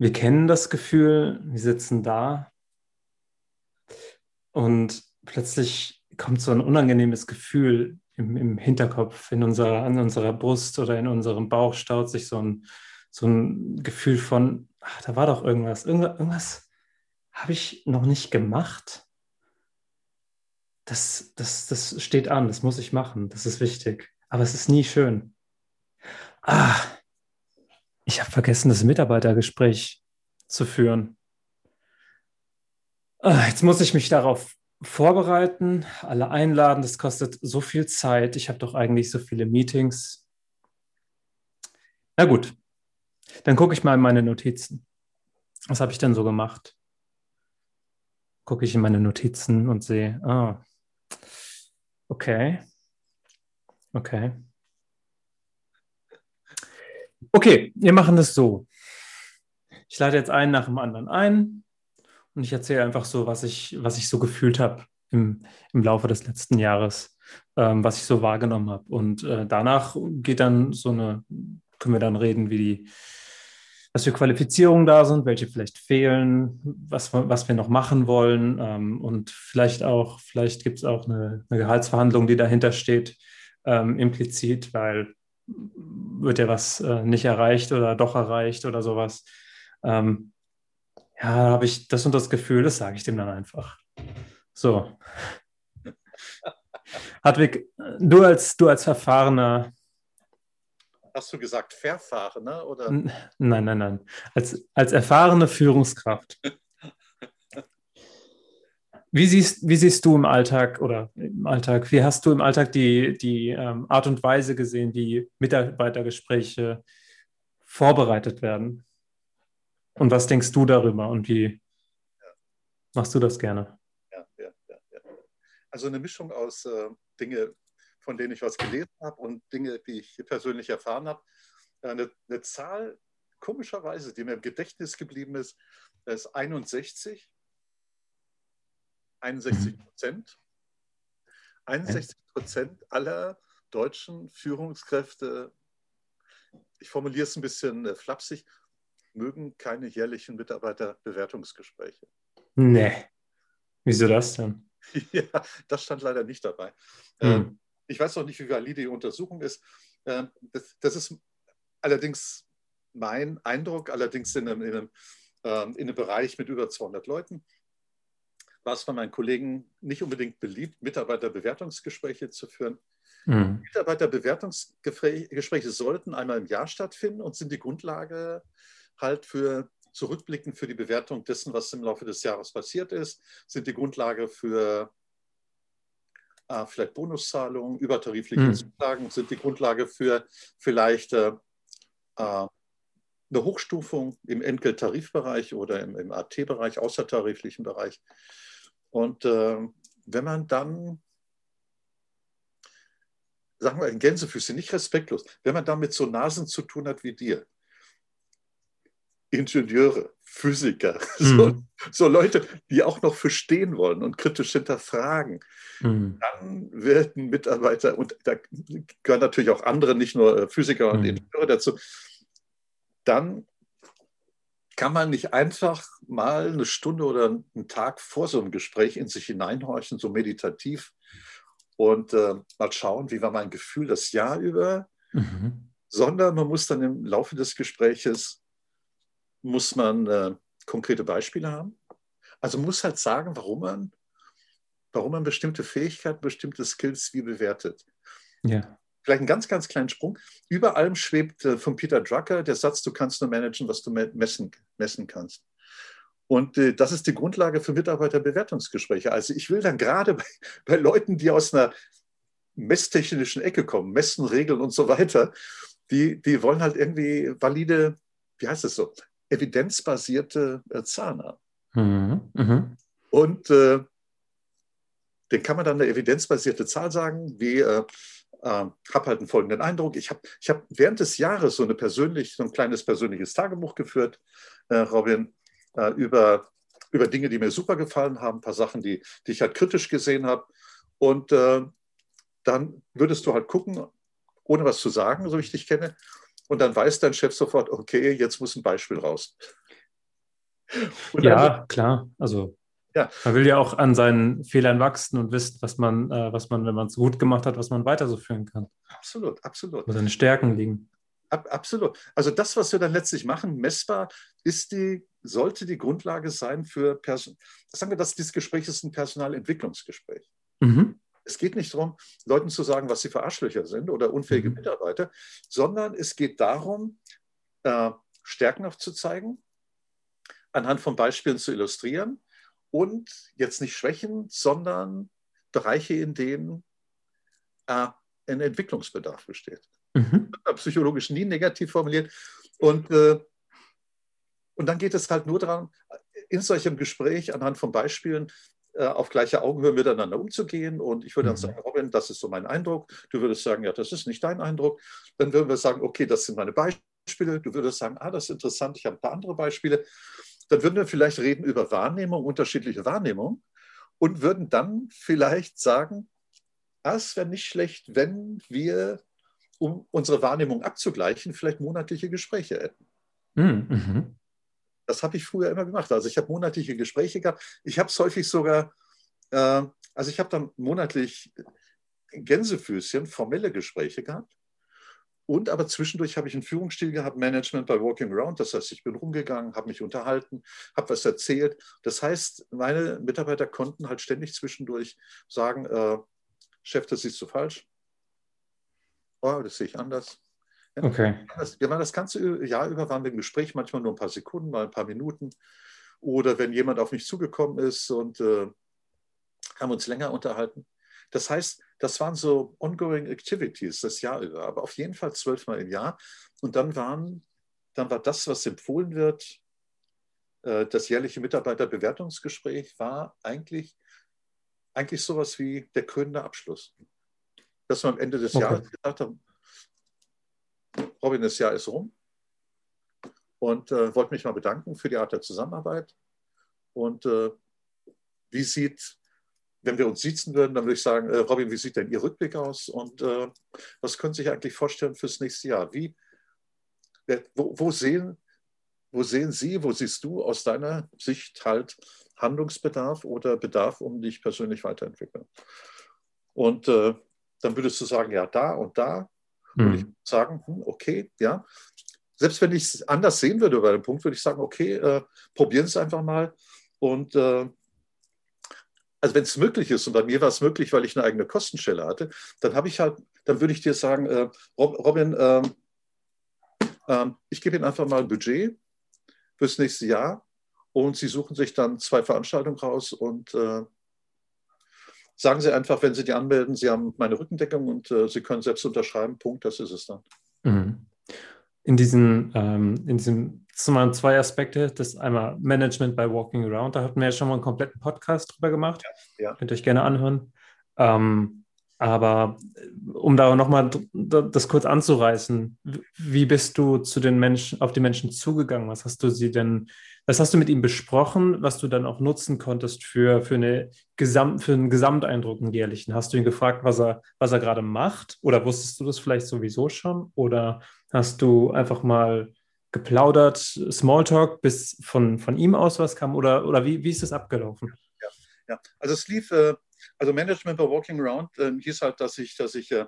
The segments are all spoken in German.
wir kennen das Gefühl, wir sitzen da und plötzlich kommt so ein unangenehmes Gefühl im, im Hinterkopf, in unserer, an unserer Brust oder in unserem Bauch staut sich so ein, so ein Gefühl von, ach, da war doch irgendwas, irgendwas, irgendwas habe ich noch nicht gemacht. Das, das, das steht an, das muss ich machen, das ist wichtig. Aber es ist nie schön. Ah, ich habe vergessen, das Mitarbeitergespräch zu führen. Ah, jetzt muss ich mich darauf vorbereiten, alle einladen. Das kostet so viel Zeit. Ich habe doch eigentlich so viele Meetings. Na gut, dann gucke ich mal in meine Notizen. Was habe ich denn so gemacht? Gucke ich in meine Notizen und sehe, ah, okay, okay. Okay, wir machen das so. Ich lade jetzt einen nach dem anderen ein und ich erzähle einfach so, was ich, was ich so gefühlt habe im, im Laufe des letzten Jahres, ähm, was ich so wahrgenommen habe. Und äh, danach geht dann so eine, können wir dann reden, wie die, was für Qualifizierungen da sind, welche vielleicht fehlen, was, was wir noch machen wollen ähm, und vielleicht auch, vielleicht gibt es auch eine, eine, Gehaltsverhandlung, die dahinter steht, ähm, implizit, weil wird ja was äh, nicht erreicht oder doch erreicht oder sowas. Ähm, ja, da habe ich das und das Gefühl, das sage ich dem dann einfach. So. Hartwig, du als, du als Verfahrener. Hast du gesagt Verfahrener? Oder? Nein, nein, nein. Als, als erfahrene Führungskraft. Wie siehst, wie siehst du im Alltag oder im Alltag, wie hast du im Alltag die, die ähm, Art und Weise gesehen, wie Mitarbeitergespräche vorbereitet werden? Und was denkst du darüber und wie machst du das gerne? Ja, ja, ja. Also eine Mischung aus äh, Dinge, von denen ich was gelesen habe und Dinge, die ich persönlich erfahren habe. Eine, eine Zahl, komischerweise, die mir im Gedächtnis geblieben ist, ist 61 61 Prozent. 61 Prozent aller deutschen Führungskräfte, ich formuliere es ein bisschen äh, flapsig, mögen keine jährlichen Mitarbeiterbewertungsgespräche. Nee. Wieso das denn? ja, das stand leider nicht dabei. Hm. Ich weiß noch nicht, wie valide die Untersuchung ist. Ähm, das, ist allerdings mein Eindruck, allerdings in einem, in einem, ähm, in einem Bereich mit über 200 Leuten war es von meinen Kollegen nicht unbedingt beliebt, Mitarbeiterbewertungsgespräche zu führen. Mhm. Mitarbeiterbewertungsgespräche sollten einmal im Jahr stattfinden und sind die Grundlage halt für Zurückblicken für die Bewertung dessen, was im Laufe des Jahres passiert ist, sind die Grundlage für äh, vielleicht Bonuszahlungen, übertarifliche mhm. Zulagen, sind die Grundlage für vielleicht äh, äh eine Hochstufung im Entgelttarifbereich oder im, im AT-Bereich, außertariflichen Bereich. Und äh, wenn man dann, sagen wir in Gänsefüße, nicht respektlos, wenn man dann mit so Nasen zu tun hat wie dir, Ingenieure, Physiker, mhm. so, so, Leute, die auch noch verstehen wollen und kritisch hinterfragen, mhm. dann wird ein Mitarbeiter, und da gehören natürlich auch andere, nicht nur äh, Physiker und mhm. Ingenieure dazu, dann kann man nicht einfach mal eine Stunde oder einen Tag vor so einem Gespräch in sich hineinhorchen, so meditativ und äh, mal schauen, wie war mein Gefühl das Jahr über, mhm. sondern man muss dann im Laufe des Gespräches, muss man äh, konkrete Beispiele haben. Also muss halt sagen, warum man, warum man bestimmte Fähigkeiten, bestimmte Skills wie bewertet. Ja vielleicht einen ganz, ganz kleinen Sprung. Über allem schwebt äh, von Peter Drucker der Satz, du kannst nur managen, was du messen, messen kannst. Und äh, das ist die Grundlage für Mitarbeiterbewertungsgespräche. Also ich will dann gerade bei, bei Leuten, die aus einer messtechnischen Ecke kommen, Messen, Regeln und so weiter, die, die wollen halt irgendwie valide, wie heißt es so, evidenzbasierte äh, Zahlen haben. Mhm. Mhm. Und äh, den kann man dann eine evidenzbasierte Zahl sagen, wie äh, äh, habe halt einen folgenden Eindruck. Ich habe ich hab während des Jahres so, eine persönlich, so ein kleines persönliches Tagebuch geführt, äh, Robin, äh, über, über Dinge, die mir super gefallen haben, ein paar Sachen, die, die ich halt kritisch gesehen habe. Und äh, dann würdest du halt gucken, ohne was zu sagen, so ich dich kenne. Und dann weiß dein Chef sofort, okay, jetzt muss ein Beispiel raus. ja, klar. Also ja. man will ja auch an seinen Fehlern wachsen und wissen, was man, äh, was man, wenn man es gut gemacht hat, was man weiter so führen kann. Absolut, absolut. Wo seine Stärken liegen. Ab, absolut. Also das, was wir dann letztlich machen, messbar, ist die, sollte die Grundlage sein für Person. Sagen wir, dass dieses Gespräch ist ein Personalentwicklungsgespräch. Mhm. Es geht nicht darum, Leuten zu sagen, was sie für Arschlöcher sind oder unfähige mhm. Mitarbeiter, sondern es geht darum, äh, Stärken aufzuzeigen, anhand von Beispielen zu illustrieren und jetzt nicht Schwächen, sondern Bereiche, in denen äh, ein Entwicklungsbedarf besteht. Mhm. Psychologisch nie negativ formuliert. Und, äh, und dann geht es halt nur daran, in solchem Gespräch anhand von Beispielen äh, auf gleicher Augenhöhe miteinander umzugehen. Und ich würde dann mhm. sagen, Robin, das ist so mein Eindruck. Du würdest sagen, ja, das ist nicht dein Eindruck. Dann würden wir sagen, okay, das sind meine Beispiele. Du würdest sagen, ah, das ist interessant, ich habe ein paar andere Beispiele. Dann würden wir vielleicht reden über Wahrnehmung, unterschiedliche Wahrnehmung und würden dann vielleicht sagen, ah, es wäre nicht schlecht, wenn wir, um unsere Wahrnehmung abzugleichen, vielleicht monatliche Gespräche hätten. Hm, mhm. Das habe ich früher immer gemacht. Also ich habe monatliche Gespräche gehabt. Ich habe es häufig sogar, äh, also ich habe dann monatlich Gänsefüßchen, formelle Gespräche gehabt. Und aber zwischendurch habe ich einen Führungsstil gehabt, Management by Walking Around. Das heißt, ich bin rumgegangen, habe mich unterhalten, habe was erzählt. Das heißt, meine Mitarbeiter konnten halt ständig zwischendurch sagen, äh, Chef, das siehst du falsch. Oh, das sehe ich anders. Okay. Wir waren das ganze Jahr über, waren wir im Gespräch, manchmal nur ein paar Sekunden, mal ein paar Minuten. Oder wenn jemand auf mich zugekommen ist und äh, haben uns länger unterhalten. Das heißt, das waren so ongoing activities das Jahr über, aber auf jeden Fall zwölfmal im Jahr. Und dann, waren, dann war das, was empfohlen wird, äh, das jährliche Mitarbeiterbewertungsgespräch, war eigentlich, eigentlich sowas wie der krönende Abschluss. Dass wir am Ende des okay. Jahres gesagt haben, Robin, das Jahr ist rum und äh, wollte mich mal bedanken für die Art der Zusammenarbeit. Und äh, wie sieht, wenn wir uns sitzen würden, dann würde ich sagen, äh, Robin, wie sieht denn Ihr Rückblick aus und äh, was können Sie sich eigentlich vorstellen fürs nächste Jahr? Wie, wo, wo, sehen, wo sehen Sie, wo siehst du aus deiner Sicht halt Handlungsbedarf oder Bedarf, um dich persönlich weiterentwickeln? Und äh, dann würdest du sagen, ja, da und da hm. Würde ich sagen, hm, okay, ja. Selbst wenn ich es anders sehen würde bei dem Punkt, würde ich sagen, okay, äh, probieren es einfach mal. Und äh, also wenn es möglich ist, und bei mir war es möglich, weil ich eine eigene Kostenstelle hatte, dann habe ich halt, dann würde ich dir sagen, äh, Robin, äh, äh, ich gebe Ihnen einfach mal ein Budget fürs nächste Jahr und Sie suchen sich dann zwei Veranstaltungen raus und äh, sagen Sie einfach, wenn Sie die anmelden, Sie haben meine Rückendeckung und äh, Sie können selbst unterschreiben. Punkt, das ist es dann. Mhm. In diesen, ähm, in diesem, das sind mal zwei Aspekte. Das einmal Management bei Walking Around. Da hatten wir ja schon mal einen kompletten Podcast drüber gemacht. Ja, ja. Könnt ihr euch gerne anhören. Ähm, aber äh, um da nochmal das kurz anzureißen, wie bist du zu den Menschen, auf die Menschen zugegangen? Was hast du sie denn was hast du mit ihm besprochen, was du dann auch nutzen konntest für, für, eine Gesamt, für einen Gesamteindruck, einen jährlichen? Hast du ihn gefragt, was er, was er gerade macht? Oder wusstest du das vielleicht sowieso schon? Oder hast du einfach mal geplaudert, Smalltalk, bis von, von ihm aus was kam? Oder, oder wie, wie ist das abgelaufen? Ja, ja. also es lief, äh, also Management bei Walking Around äh, hieß halt, dass ich, dass ich, äh,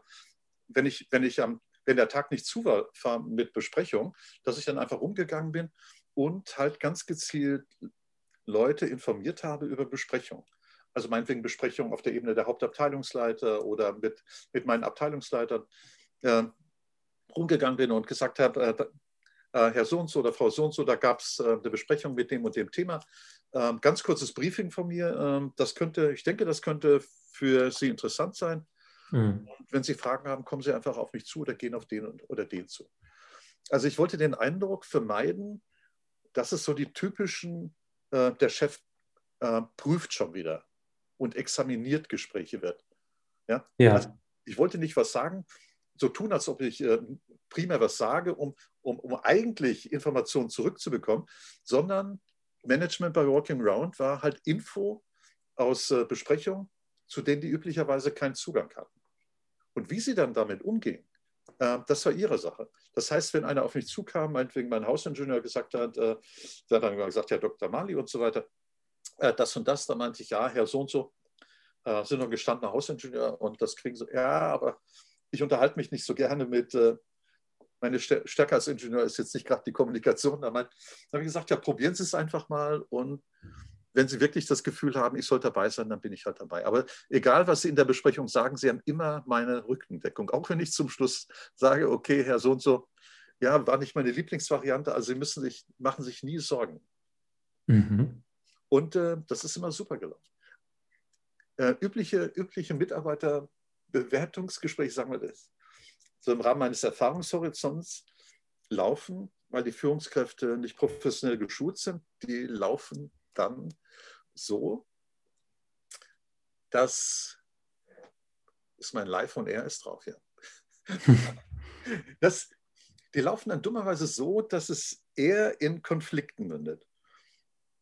wenn ich, wenn ich am wenn der Tag nicht zu war mit Besprechung, dass ich dann einfach rumgegangen bin und halt ganz gezielt Leute informiert habe über Besprechungen. Also meinetwegen Besprechungen auf der Ebene der Hauptabteilungsleiter oder mit, mit meinen Abteilungsleitern äh, rumgegangen bin und gesagt habe, äh, Herr so und so oder Frau so und so, da gab es äh, eine Besprechung mit dem und dem Thema. Ähm, ganz kurzes Briefing von mir. Ähm, das könnte, ich denke, das könnte für Sie interessant sein. Mhm. wenn Sie Fragen haben, kommen Sie einfach auf mich zu oder gehen auf den oder den zu. Also ich wollte den Eindruck vermeiden, das ist so die typischen, äh, der Chef äh, prüft schon wieder und examiniert Gespräche wird. Ja? ja. Also ich wollte nicht was sagen, so tun, als ob ich äh, primär was sage, um, um, um eigentlich Informationen zurückzubekommen, sondern Management by Walking Around war halt Info aus äh, Besprechungen, zu denen die üblicherweise keinen Zugang hatten. Und wie sie dann damit umgehen, äh, das war ihre Sache. Das heißt, wenn einer auf mich zukam, meinetwegen mein Hausingenieur gesagt hat, äh, der hat dann gesagt, Herr Dr. Mali und so weiter, äh, das und das, dann meinte ich, ja, Herr so und so, äh, sind noch gestandener Hausingenieur und das kriegen sie, ja, aber ich unterhalte mich nicht so gerne mit, äh, meine Stärke als Ingenieur ist jetzt nicht gerade die Kommunikation. Da, habe ich gesagt, ja, probieren Sie es einfach mal und wenn Sie wirklich das Gefühl haben, ich soll dabei sein, dann bin ich halt dabei. Aber egal, was Sie in der Besprechung sagen, Sie haben immer meine Rückendeckung. Auch wenn ich zum Schluss sage, okay, Herr so und so, ja, war nicht meine Lieblingsvariante, also Sie müssen sich, machen sich nie Sorgen. Mhm. Und äh, das ist immer super gelaufen. Äh, übliche, übliche Mitarbeiterbewertungsgespräche, sagen wir das, so im Rahmen meines Erfahrungshorizonts laufen, weil die Führungskräfte nicht professionell geschult sind, die laufen dann so, dass ist mein Live und er ist drauf, ja. Das, die laufen dann dummerweise so, dass es eher in Konflikten mündet.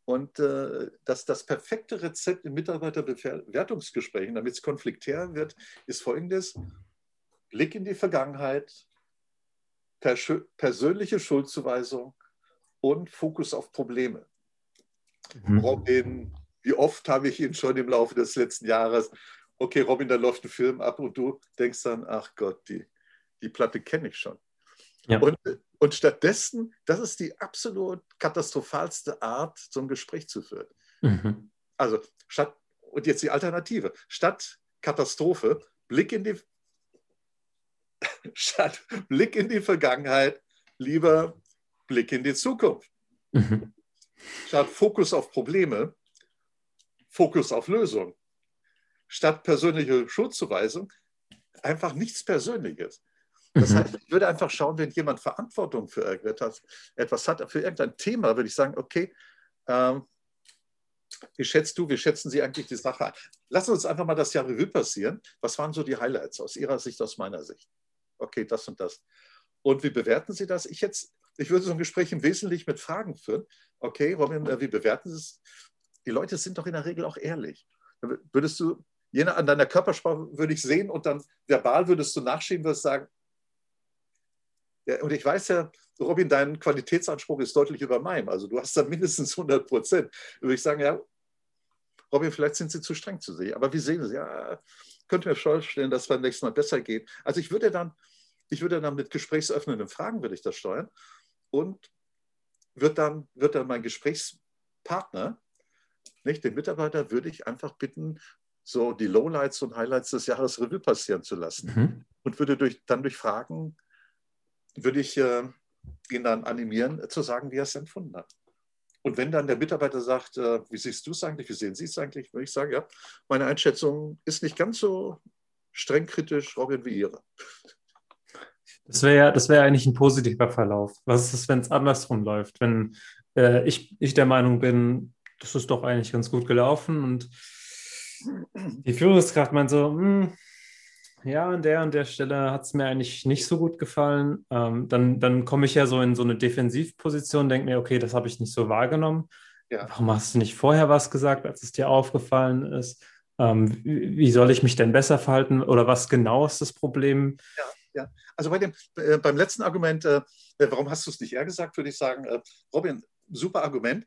Und äh, dass das perfekte Rezept in Mitarbeiterbewertungsgesprächen, damit es konfliktär wird, ist folgendes. Blick in die Vergangenheit, persönliche Schuldzuweisung und Fokus auf Probleme. Mhm. Robin, wie oft habe ich ihn schon im Laufe des letzten Jahres, okay, Robin, da läuft ein Film ab und du denkst dann, ach Gott, die, die Platte kenne ich schon. Ja. Und, und stattdessen, das ist die absolut katastrophalste Art, so ein Gespräch zu führen. Mhm. Also statt, und jetzt die Alternative, statt Katastrophe, Blick in die statt Blick in die Vergangenheit, lieber Blick in die Zukunft. Mhm. Statt Fokus auf Probleme, Fokus auf Lösung. Statt persönliche Schuldzuweisung, einfach nichts Persönliches. Das mhm. heißt, ich würde einfach schauen, wenn jemand Verantwortung für irgendetwas etwas hat, für irgendein Thema, würde ich sagen, okay, ähm, wie schätzt du, wie schätzen Sie eigentlich die Sache ein? Lassen wir uns einfach mal das Jahr Revue passieren. Was waren so die Highlights aus Ihrer Sicht, aus meiner Sicht? Okay, das und das. Und wie bewerten Sie das? Ich, jetzt, ich würde so ein Gespräch im Wesentlichen mit Fragen führen. Okay, Robin, äh, wie bewerten Sie es? Die Leute sind doch in der Regel auch ehrlich. Würdest du, je nach, an deiner Körpersprache würde ich sehen und dann verbal würdest du nachschieben, würdest sagen, ja, und ich weiß ja, Robin, dein Qualitätsanspruch ist deutlich über meinem. Also du hast da mindestens 100 Prozent. Würde ich sagen, ja, Robin, vielleicht sind Sie zu streng zu sehen. Aber wie sehen Sie? Ja, könnte mir vorstellen, dass es beim nächsten Mal besser geht. Also ich würde dann, ich würde dann mit gesprächsöffnenden Fragen würde ich das steuern und wird dann, wird dann mein Gesprächspartner, nicht, den Mitarbeiter, würde ich einfach bitten, so die Lowlights und Highlights des Jahres Revue passieren zu lassen. Mhm. Und würde durch, dann durch Fragen, würde ich äh, ihn dann animieren, zu sagen, wie er es empfunden hat. Und wenn dann der Mitarbeiter sagt, äh, wie siehst du es eigentlich, wie sehen Sie es eigentlich, würde ich sagen, ja, meine Einschätzung ist nicht ganz so streng kritisch, Robin, wie Ihre. Das wäre ja, das wäre eigentlich ein positiver Verlauf. Was ist, wenn es andersrum läuft? Wenn äh, ich, ich der Meinung bin, das ist doch eigentlich ganz gut gelaufen und die Führungskraft meint so, hm, ja, an der und der Stelle hat es mir eigentlich nicht so gut gefallen. Ähm, dann dann komme ich ja so in so eine Defensivposition, denke mir, okay, das habe ich nicht so wahrgenommen. Ja. Warum hast du nicht vorher was gesagt, als es dir aufgefallen ist? Ähm, wie soll ich mich denn besser verhalten oder was genau ist das Problem? Ja, ja. Also bei dem, äh, beim letzten Argument, äh, warum hast du es nicht eher gesagt, würde ich sagen, äh, Robin, super Argument.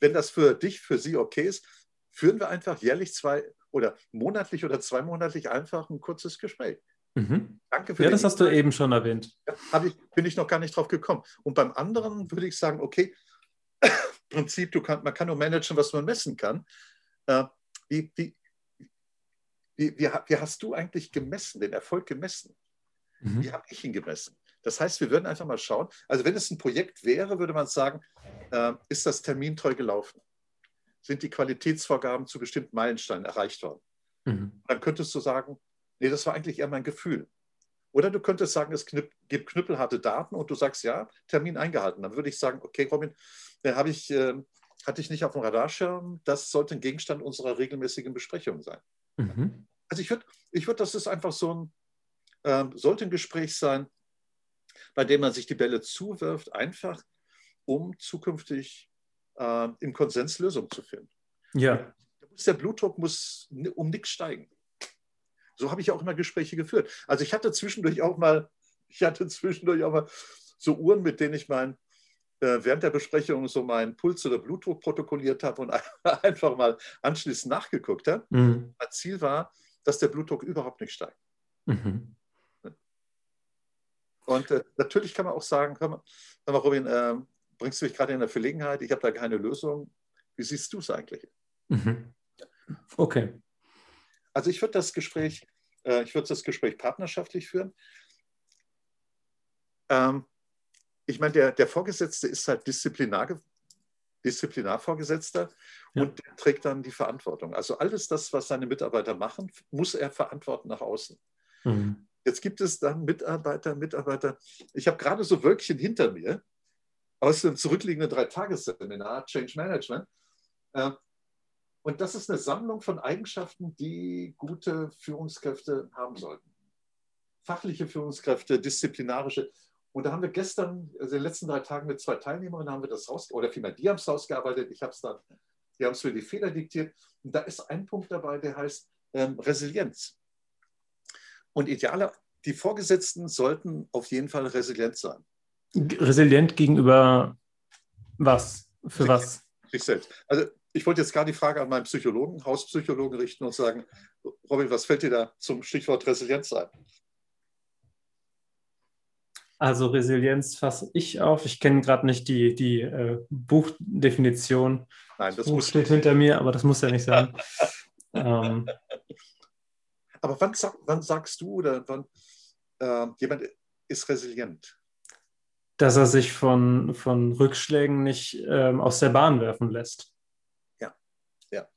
Wenn das für dich, für sie okay ist, führen wir einfach jährlich zwei oder monatlich oder zweimonatlich einfach ein kurzes Gespräch. Mhm. Danke für Ja, das hast du eben schon erwähnt. Ja, ich, bin ich noch gar nicht drauf gekommen. Und beim anderen würde ich sagen, okay, Prinzip, du kann, man kann nur managen, was man messen kann. Äh, wie, wie, wie, wie, hast du eigentlich gemessen, den Erfolg gemessen? Mhm. Wie habe ich ihn gemessen? Das heißt, wir würden einfach mal schauen, also wenn es ein Projekt wäre, würde man sagen, äh, ist das termintreu gelaufen? Sind die Qualitätsvorgaben zu bestimmten Meilensteinen erreicht worden. Mhm. Dann könntest du sagen, nee, das war eigentlich eher mein Gefühl. Oder du könntest sagen, es gibt knüppelharte Daten und du sagst, ja, Termin eingehalten. Dann würde ich sagen, okay, Robin, habe ich, äh, hatte ich nicht auf dem Radarschirm, das sollte ein Gegenstand unserer regelmäßigen Besprechung sein. Mhm. Also ich würde, ich würd, das ist einfach so ein, äh, sollte ein Gespräch sein, bei dem man sich die Bälle zuwirft, einfach um zukünftig äh, im Konsens Lösungen zu finden. Ja. Der Blutdruck muss um nichts steigen. So habe ich auch immer Gespräche geführt. Also ich hatte zwischendurch auch mal ich hatte zwischendurch auch mal so Uhren, mit denen ich mein, äh, während der Besprechung so meinen Puls oder Blutdruck protokolliert habe und einfach mal anschließend nachgeguckt habe. Mhm. Mein Ziel war, dass der Blutdruck überhaupt nicht steigt. Mhm. Und äh, natürlich kann man auch sagen, hör mal, hör mal Robin, äh, bringst du mich gerade in eine Verlegenheit, ich habe da keine Lösung. Wie siehst du es eigentlich? Mhm. Okay. Also ich würde das Gespräch, äh, ich würde das Gespräch partnerschaftlich führen. Ähm, ich meine, der, der Vorgesetzte ist halt Disziplinar, Disziplinarvorgesetzter ja. und der trägt dann die Verantwortung. Also alles das, was seine Mitarbeiter machen, muss er verantworten nach außen. Mhm. Jetzt gibt es dann Mitarbeiter, Mitarbeiter. Ich habe gerade so Wölkchen hinter mir aus dem zurückliegenden Drei-Tages-Seminar Change Management. Äh, und das ist eine Sammlung von Eigenschaften, die gute Führungskräfte haben sollten. Fachliche Führungskräfte, disziplinarische. Und da haben wir gestern, also in den letzten drei Tagen mit zwei Teilnehmern, haben wir das raus, oder vielmehr, die haben es rausgearbeitet, ich habe es dann, die haben es für die Fehler diktiert. Und da ist ein Punkt dabei, der heißt ähm, Resilienz. Und idealer, die Vorgesetzten sollten auf jeden Fall resilient sein. Resilient gegenüber was? Für sich, was? Sich selbst. Also ich wollte jetzt gar die Frage an meinen Psychologen, Hauspsychologen richten und sagen, Robin, was fällt dir da zum Stichwort Resilienz ein? Also Resilienz fasse ich auf. Ich kenne gerade nicht die, die äh, Buchdefinition. Nein, das, Buch steht hinter mir, aber das muss ja nicht sein. ähm, aber wann, wann sagst du oder wann äh, jemand ist resilient? Dass er sich von, von Rückschlägen nicht ähm, aus der Bahn werfen lässt. Ja, ja,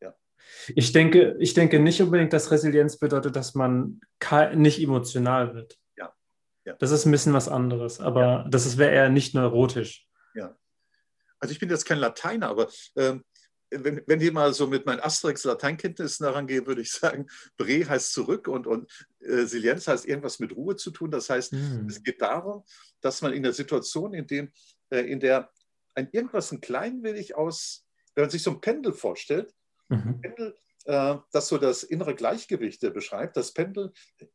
ja. Ich denke, ich denke nicht unbedingt, dass Resilienz bedeutet, dass man nicht emotional wird. Ja. ja. Das ist ein bisschen was anderes, aber ja. das wäre eher nicht neurotisch. Ja. Also ich bin jetzt kein Lateiner, aber ähm, wenn, wenn ich mal so mit meinen Asterix-Lateinkenntnissen daran gehe, würde ich sagen, Bre heißt zurück und, und äh, Silienz heißt irgendwas mit Ruhe zu tun. Das heißt, mhm. es geht darum, dass man in der Situation, in, dem, äh, in der ein irgendwas ein klein wenig aus, wenn man sich so ein Pendel vorstellt, mhm. Pendel, äh, das so das innere Gleichgewicht beschreibt. Das Pendel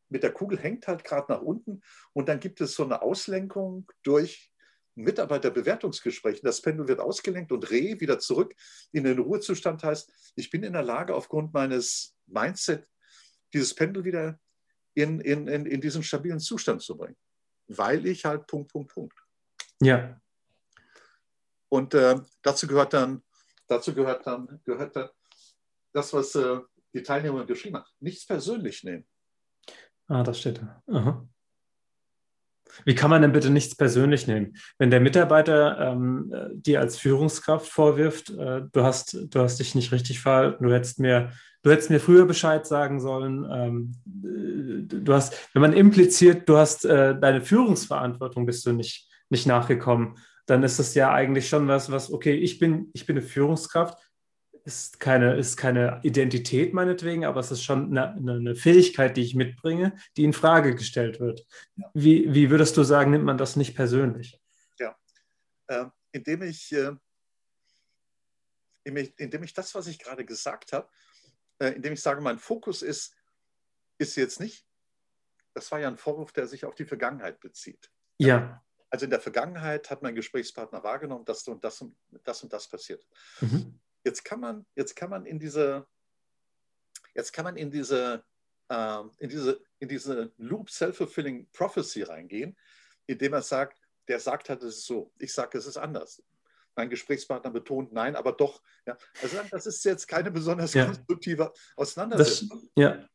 mit der Kugel hängt halt gerade nach unten und dann gibt es so eine Auslenkung durch Mitarbeiterbewertungsgesprächen. Das Pendel wird ausgelenkt und Re wieder zurück in den Ruhezustand heißt, ich bin in der Lage, aufgrund meines Mindset dieses Pendel wieder in, in, in, in diesen stabilen Zustand zu bringen. Weil ich halt Punkt, Punkt, Punkt. Ja. Und äh, dazu gehört dann, dazu gehört dann, gehört dann das, was äh, die Teilnehmer geschrieben haben. Nichts persönlich nehmen. Ah, das steht da. Aha. Wie kann man denn bitte nichts persönlich nehmen? Wenn der Mitarbeiter ähm, dir als Führungskraft vorwirft, äh, du, hast, du hast dich nicht richtig verhalten, du hättest mir, du hättest mir früher Bescheid sagen sollen, ähm, du hast, wenn man impliziert, du hast äh, deine Führungsverantwortung, bist du nicht, nicht nachgekommen, dann ist das ja eigentlich schon was, was, okay, ich bin, ich bin eine Führungskraft, ist keine, ist keine Identität meinetwegen, aber es ist schon eine, eine Fähigkeit, die ich mitbringe, die in Frage gestellt wird. Wie, wie würdest du sagen, nimmt man das nicht persönlich? Ja, äh, indem ich, äh, indem ich das, was ich gerade gesagt habe, äh, indem ich sage, mein Fokus ist, ist jetzt nicht, das war ja ein Vorwurf, der sich auf die Vergangenheit bezieht. Ja. Also in der Vergangenheit hat mein Gesprächspartner wahrgenommen, dass und das und das und das passiert. Mhm. Jetzt kann man, jetzt kann man in diese, jetzt kann man in diese, äh, in diese, in diese Loop Self-Fulfilling Prophecy reingehen, indem er sagt, der sagt halt, es ist so. Ich sage, es ist anders. Mein Gesprächspartner betont, nein, aber doch. Ja. Also das ist jetzt keine besonders ja. konstruktive Auseinandersetzung. Das, ja.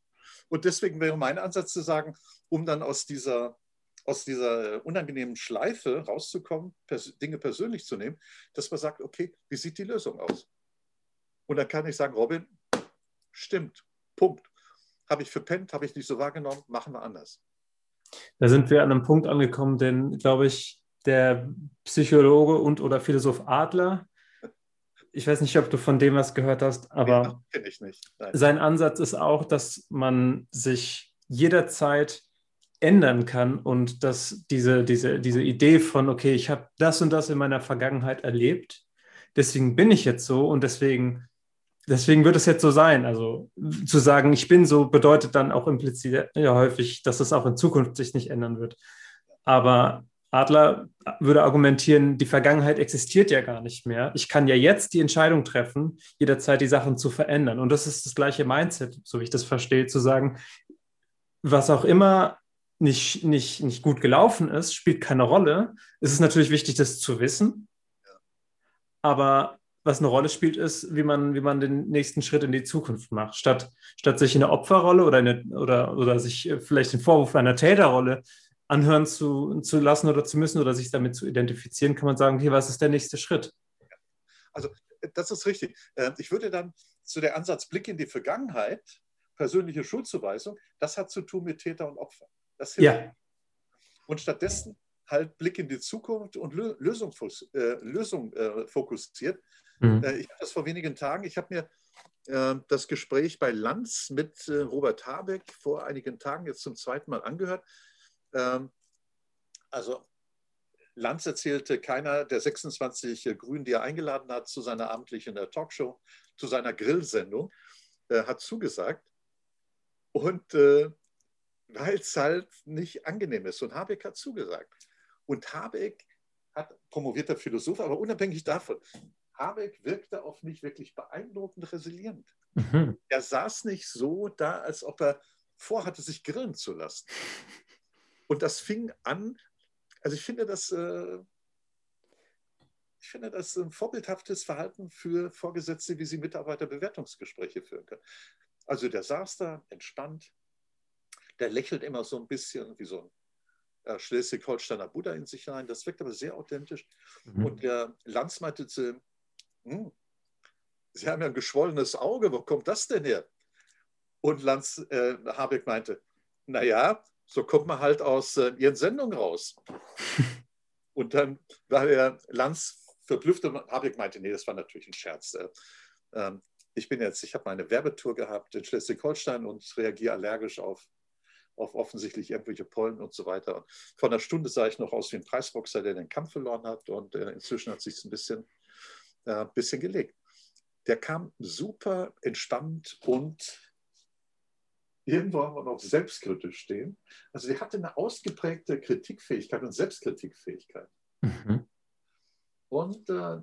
Und deswegen wäre mein Ansatz zu sagen, um dann aus dieser, aus dieser unangenehmen Schleife rauszukommen, Dinge persönlich zu nehmen, dass man sagt, okay, wie sieht die Lösung aus? Und dann kann ich sagen, Robin, stimmt, Punkt. Habe ich verpennt, habe ich nicht so wahrgenommen, machen wir anders. Da sind wir an einem Punkt angekommen, den, glaube ich, der Psychologe und oder Philosoph Adler, ich weiß nicht, ob du von dem was gehört hast, aber nee, sein Ansatz ist auch, dass man sich jederzeit ändern kann und dass diese, diese, diese Idee von, okay, ich habe das und das in meiner Vergangenheit erlebt, deswegen bin ich jetzt so und deswegen deswegen wird es jetzt so sein. Also zu sagen, ich bin so, bedeutet dann auch implizit ja häufig, dass es auch in Zukunft sich nicht ändern wird. Aber Adler würde argumentieren, die Vergangenheit existiert ja gar nicht mehr. Ich kann ja jetzt die Entscheidung treffen, jederzeit die Sachen zu verändern. Und das ist das gleiche Mindset, so wie ich das verstehe, zu sagen, was auch immer nicht, nicht, nicht gut gelaufen ist, spielt keine Rolle. Es ist natürlich wichtig, das zu wissen. Aber was eine Rolle spielt, ist, wie man, wie man den nächsten Schritt in die Zukunft macht. Statt, statt sich in eine Opferrolle oder, eine, oder, oder sich vielleicht den Vorwurf einer Täterrolle anhören zu, zu lassen oder zu müssen oder sich damit zu identifizieren, kann man sagen, okay, was ist der nächste Schritt? Also das ist richtig. Äh, ich würde dann zu der Ansatz Blick in die Vergangenheit, persönliche Schuldzuweisung, das hat zu tun mit Täter und Opfer. Das hilft. Ja. Und stattdessen halt Blick in die Zukunft und Lösung, äh, Lösung äh, fokussiert. Mhm. Äh, ich habe das vor wenigen Tagen, ich habe mir äh, das Gespräch bei Lanz mit äh, Robert Habeck vor einigen Tagen jetzt zum zweiten Mal angehört. Ähm, also Lanz erzählte, keiner der 26 Grünen, die er eingeladen hat zu seiner abendlichen Talkshow, zu seiner Grillsendung, hat zugesagt. Und äh, weil es halt nicht angenehm ist. Und Habeck hat zugesagt. Und Habeck hat promovierter Philosoph, aber unabhängig davon, Habeck wirkte auf mich wirklich beeindruckend resilient. Mhm. Er saß nicht so da, als ob er vorhatte, sich grillen zu lassen. Und das fing an, also ich finde das, äh, ich finde das ein vorbildhaftes Verhalten für Vorgesetzte, wie sie Mitarbeiterbewertungsgespräche führen können. Also der saß da entspannt, der lächelt immer so ein bisschen wie so ein Schleswig-Holsteiner Buddha in sich rein. Das wirkt aber sehr authentisch. Mhm. Und der Lanz meinte zu ihm, hm, Sie haben ja ein geschwollenes Auge, wo kommt das denn her? Und Lanz äh, Habeck meinte, naja, so kommt man halt aus äh, Ihren Sendungen raus. und dann war der Lanz verblüfft und Habeck meinte, nee, das war natürlich ein Scherz. Äh, ähm, ich bin jetzt, ich habe meine Werbetour gehabt in Schleswig-Holstein und reagiere allergisch auf auf offensichtlich irgendwelche Pollen und so weiter. Und vor einer Stunde sah ich noch aus wie ein Preisboxer, der den Kampf verloren hat und äh, inzwischen hat sich ein bisschen, äh, bisschen gelegt. Der kam super entspannt und irgendwo haben wir noch selbstkritisch stehen. Also der hatte eine ausgeprägte Kritikfähigkeit und Selbstkritikfähigkeit. Mhm. Und äh,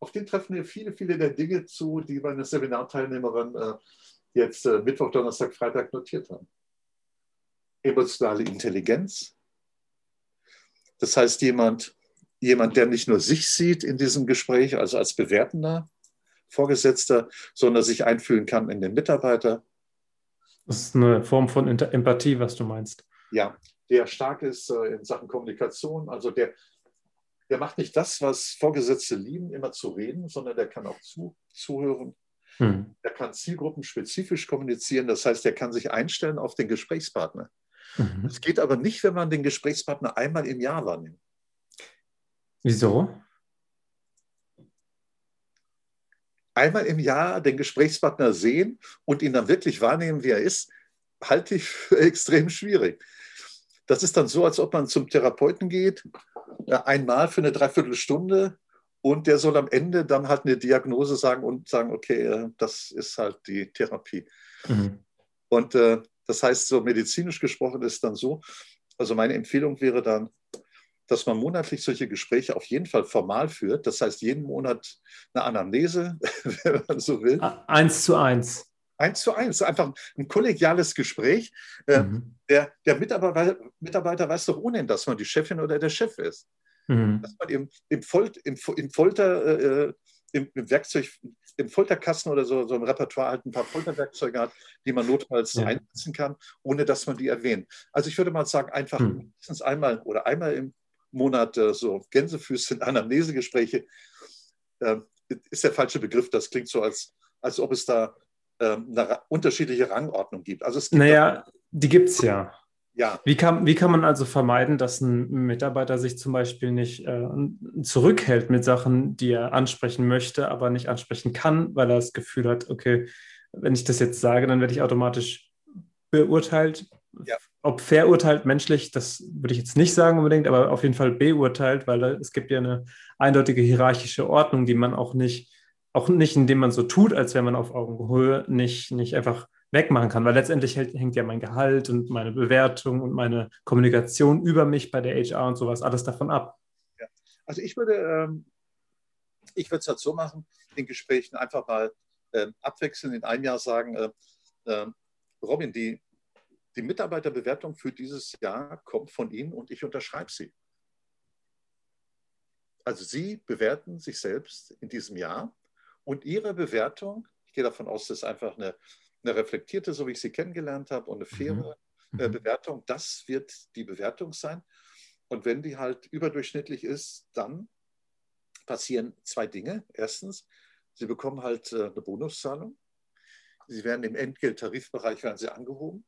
auf den treffen wir viele, viele der Dinge zu, die meine Seminarteilnehmerin äh, jetzt äh, Mittwoch, Donnerstag, Freitag notiert haben emotionale Intelligenz. Das heißt, jemand, jemand, der nicht nur sich sieht in diesem Gespräch, also als bewertender Vorgesetzter, sondern sich einfühlen kann in den Mitarbeiter. Das ist eine Form von Empathie, was du meinst. Ja, der stark ist äh, in Sachen Kommunikation, also der, der macht nicht das, was Vorgesetzte lieben, immer zu reden, sondern der kann auch zu, zuhören. Hm. Der kann zielgruppenspezifisch kommunizieren, das heißt, er kann sich einstellen auf den Gesprächspartner. Mhm. Es geht aber nicht, wenn man den Gesprächspartner einmal im Jahr wahrnimmt. Wieso? Einmal im Jahr den Gesprächspartner sehen und ihn dann wirklich wahrnehmen, wie er ist, halte ich für extrem schwierig. Das ist dann so, als ob man zum Therapeuten geht, einmal für eine Dreiviertelstunde und der soll am Ende dann halt eine Diagnose sagen und sagen, okay, äh, das ist halt die Therapie. Mhm. Und äh, das heißt, so medizinisch gesprochen ist dann so, also meine Empfehlung wäre dann, dass man monatlich solche Gespräche auf jeden Fall formal führt. Das heißt, jeden Monat eine Anamnese, wenn man so will. Eins zu eins. Eins zu eins, einfach ein kollegiales Gespräch. Äh, mhm. Der, der Mitarbeiter, Mitarbeiter, weiß doch ohnehin, dass man die Chefin oder der Chef ist. Mhm. Dass man im, im, Fol im, im Folter, äh, im, im, Werkzeug, im Folterkasten oder so, so im Repertoire halt ein paar Folterwerkzeuge hat, die man notfalls ja. einsetzen kann, ohne dass man die erwähnt. Also ich würde mal sagen, einfach hm. mindestens einmal oder einmal im Monat äh, so Gänsefüßchen, Anamnesegespräche äh, ist der falsche Begriff. Das klingt so, als, als ob es da äh, eine unterschiedliche Rangordnung gibt. Also es gibt naja, die gibt es ja. Ja. Wie kann, wie kann man also vermeiden, dass ein Mitarbeiter sich zum Beispiel nicht äh, zurückhält mit Sachen, die er ansprechen möchte, aber nicht ansprechen kann, weil er das Gefühl hat, okay, wenn ich das jetzt sage, dann werde ich automatisch beurteilt. Ja. Ob verurteilt menschlich, das würde ich jetzt nicht sagen unbedingt, aber auf jeden Fall beurteilt, weil es gibt ja eine eindeutige hierarchische Ordnung, die man auch nicht auch nicht, indem man so tut, als wäre man auf Augenhöhe, nicht, nicht einfach wegmachen kann, weil letztendlich hängt ja mein Gehalt und meine Bewertung und meine Kommunikation über mich bei der HR und sowas alles davon ab. Ja. Also ich würde, ähm, ich würde es halt so machen, in Gesprächen einfach mal ähm, abwechselnd in einem Jahr sagen, äh, äh, Robin, die, die Mitarbeiterbewertung für dieses Jahr kommt von Ihnen und ich unterschreibe sie. Also Sie bewerten sich selbst in diesem Jahr und Ihre Bewertung, ich gehe davon aus, das ist einfach eine, eine reflektierte, so wie ich sie kennengelernt habe, und eine faire mhm. äh, mhm. Bewertung, das wird die Bewertung sein. Und wenn die halt überdurchschnittlich ist, dann passieren zwei Dinge. Erstens, Sie bekommen halt äh, eine Bonuszahlung. Sie werden im Entgelttarifbereich werden sie angehoben.